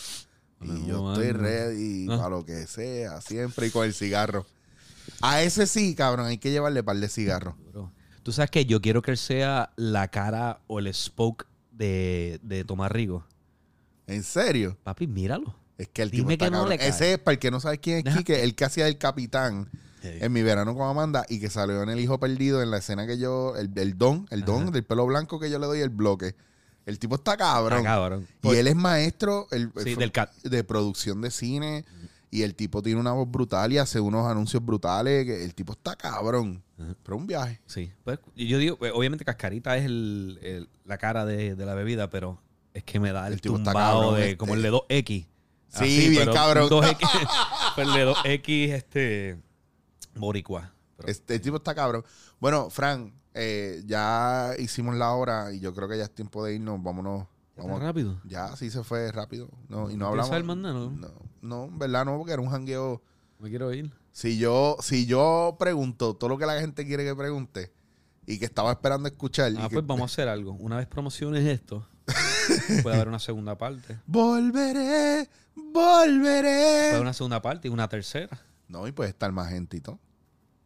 Y yo estoy ready Ah. para lo que sea, siempre y con el cigarro. A ese sí, cabrón, hay que llevarle par de cigarros. Tú sabes que yo quiero que él sea la cara o el spoke de, de Tomás Rigo. ¿En serio? Papi, míralo. Es que el Dime tipo está que no le. Ese es, para el que no sabe quién es Deja- Quique, el que hacía el capitán En mi verano con Amanda y que salió en El Hijo Perdido en la escena que yo, el, el don, el don Ajá. del pelo blanco que yo le doy el bloque. El tipo está cabrón. Está cabrón. Y él es maestro el- Sí, el- del cat. de producción de cine. Y el tipo tiene una voz brutal y hace unos anuncios brutales. que el tipo está cabrón. Pero un viaje. Sí. Pues, yo digo, pues, obviamente Cascarita es el, el- la cara de, de la bebida, pero es que me da el, El tipo está cabrón, de este. como el de 2X. Sí, bien cabrón. 2X, <laughs> <laughs> pero el de 2X, este, boricua. Pero- Este tipo está cabrón. Bueno, Fran, eh, ya hicimos la hora y yo creo que ya es tiempo de irnos. Vámonos. ¿Ya Vamos. rápido? Ya, sí se fue rápido. No, y no ¿No hablamos. más nada, no? No, no, en verdad no, porque era un jangueo. Me quiero ir. Si yo, si yo pregunto todo lo que la gente quiere que pregunte y que estaba esperando escuchar. y Ah, que- pues vamos a <laughs> hacer algo. Una vez promociones esto, puede haber una segunda parte. <laughs> Volveré, Puede volveré. haber una segunda parte y una tercera. No, y puede estar más gente y todo.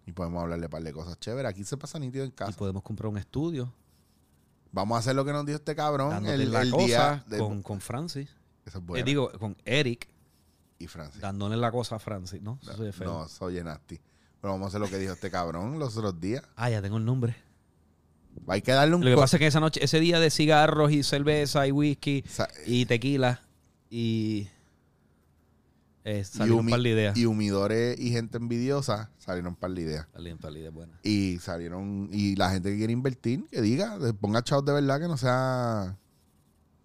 Y podemos hablarle un par de cosas chéveres. Aquí se pasa nítido en Y casa. podemos comprar un estudio. Vamos a hacer lo que nos dijo este cabrón Dándote el, la el cosa día de- con, con Francis. Eso es Eh, bueno. digo, con Eric, y Francis. dándole la cosa a Francis, ¿no? Soy feo. No, soy nasty. Pero vamos a hacer lo que dijo este cabrón los otros días. Ah, ya tengo el nombre. Hay que darle un Lo que pasa es que esa noche, ese día de cigarros y cerveza y whisky Sa- y tequila y eh, y, salieron un humi- par de ideas. y humidores y gente envidiosa salieron un par de ideas. Salieron un par de ideas buenas. Y salieron, y la gente que quiere invertir, que diga, ponga chavos de verdad que no sea,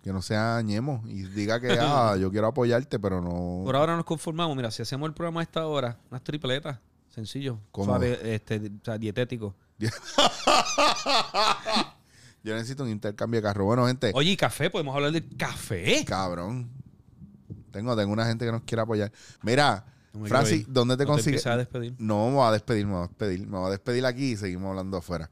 que no sea ñemo. Y diga que, <laughs> ah, yo quiero apoyarte, pero no. Por ahora nos conformamos. Mira, si hacemos el programa a esta hora, unas tripletas, sencillo, suave, este, o sea, dietético. <laughs> Yo necesito un intercambio de carro. Bueno, gente, Oye, ¿y café? ¿Podemos hablar de café? cabrón. Tengo, tengo una gente que nos quiere apoyar. Mira, No Francis. ¿dónde te No consigues? empieces a despedir. No, me voy a despedir, me voy a despedir. Me voy a despedir aquí y seguimos hablando afuera.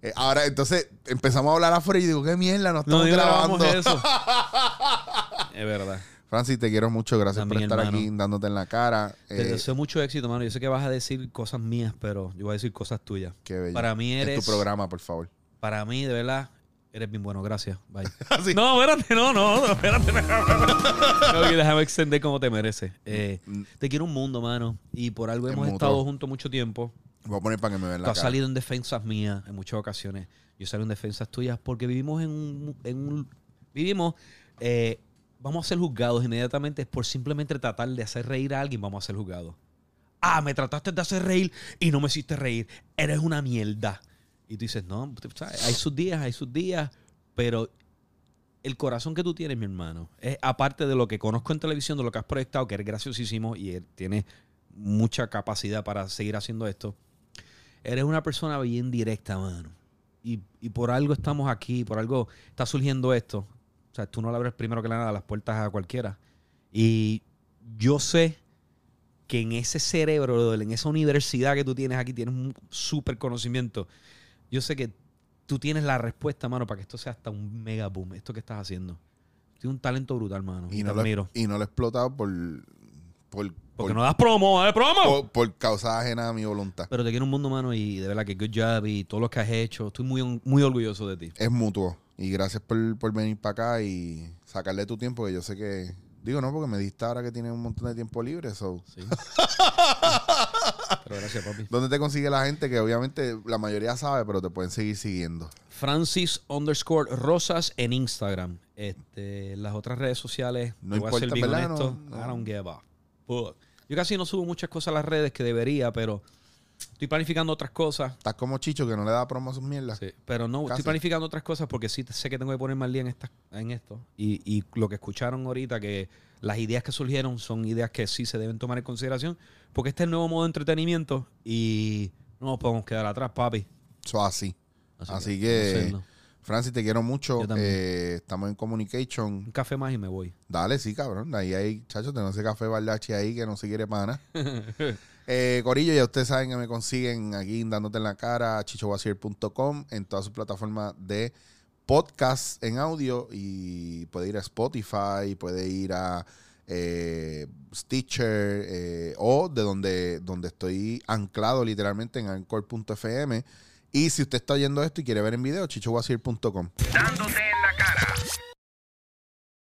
Eh, ahora, entonces, empezamos a hablar afuera y digo, qué mierda, no estamos No, grabando. eso. <laughs> es verdad. Francis, te quiero mucho. Gracias También, por estar hermano. aquí dándote en la cara. Te Eh, deseo mucho éxito, mano. Yo sé que vas a decir cosas mías, pero yo voy a decir cosas tuyas. qué bello. Para mí eres... Es tu programa, por favor. Para mí, de verdad, eres bien bueno. Gracias. Bye. <laughs> Así. No, espérate, no, no, espérate. No, <laughs> déjame extender como te mereces. Eh, te quiero un mundo, mano. Y por algo hemos mutuo. estado juntos mucho tiempo. Voy a poner para que me vean Tú la has cara. salido en defensas mías en muchas ocasiones. Yo salgo en defensas tuyas porque vivimos en un... En un- vivimos... eh, vamos a ser juzgados inmediatamente por simplemente tratar de hacer reír a alguien. Vamos a ser juzgados. Ah, me trataste de hacer reír y no me hiciste reír. Eres una mierda. Y tú dices, no, hay sus días, hay sus días, pero el corazón que tú tienes, mi hermano, es aparte de lo que conozco en televisión, de lo que has proyectado, que eres graciosísimo y él tiene mucha capacidad para seguir haciendo esto. Eres una persona bien directa, mano. Y, y por algo estamos aquí, por algo está surgiendo esto. O sea, tú no le abres primero que nada las puertas a cualquiera. Y yo sé que en ese cerebro, en esa universidad que tú tienes aquí, tienes un súper conocimiento. Yo sé que tú tienes la respuesta, mano, para que esto sea hasta un mega boom. Esto que estás haciendo. Tienes un talento brutal, mano. Y no, lo, admiro. y no lo he explotado por, por, Porque por, no das promo, dale promo. por, por causa ajena a mi voluntad. Pero te quiero un mundo, mano, y de verdad que good job y todo lo que has hecho. Estoy muy, muy orgulloso de ti. Es mutuo. Y gracias por, por venir para acá y sacarle tu tiempo, que yo sé que... Digo, no, porque me diste ahora que tienes un montón de tiempo libre. So. Sí. <laughs> Pero gracias, papi. ¿Dónde te consigue la gente? Que obviamente la mayoría sabe, pero te pueden seguir siguiendo. Francis underscore Rosas en Instagram. Este, las otras redes sociales, No te voy a ser importa, bien ¿verdad? honesto, No, no. I don't give a fuck. Yo casi no subo muchas cosas a las redes que debería, pero estoy planificando otras cosas. Estás como Chicho, que no le da promo a sus mierdas. Sí, pero no, Casi. estoy planificando otras cosas porque sí sé que tengo que poner más día en, esta- en esto. Y, y lo que escucharon ahorita, que las ideas que surgieron son ideas que sí se deben tomar en consideración, porque este es el nuevo modo de entretenimiento y no nos podemos quedar atrás, papi. Eso así. Así, Así que. Francis, te quiero mucho. Eh, estamos en communication. Un café más y me voy. Dale, sí, cabrón. Ahí hay, chacho, tengo ese café bardachi ahí que no se quiere pana. <laughs> eh, Corillo, ya ustedes saben que me consiguen aquí dándote en la cara, chichowasier.com, en todas sus plataformas de podcast en audio y puede ir a Spotify, puede ir a eh, Stitcher eh, o de donde, donde estoy anclado literalmente en anchor.fm. Y si usted está oyendo esto y quiere ver en video, chichowasier.com. Dándote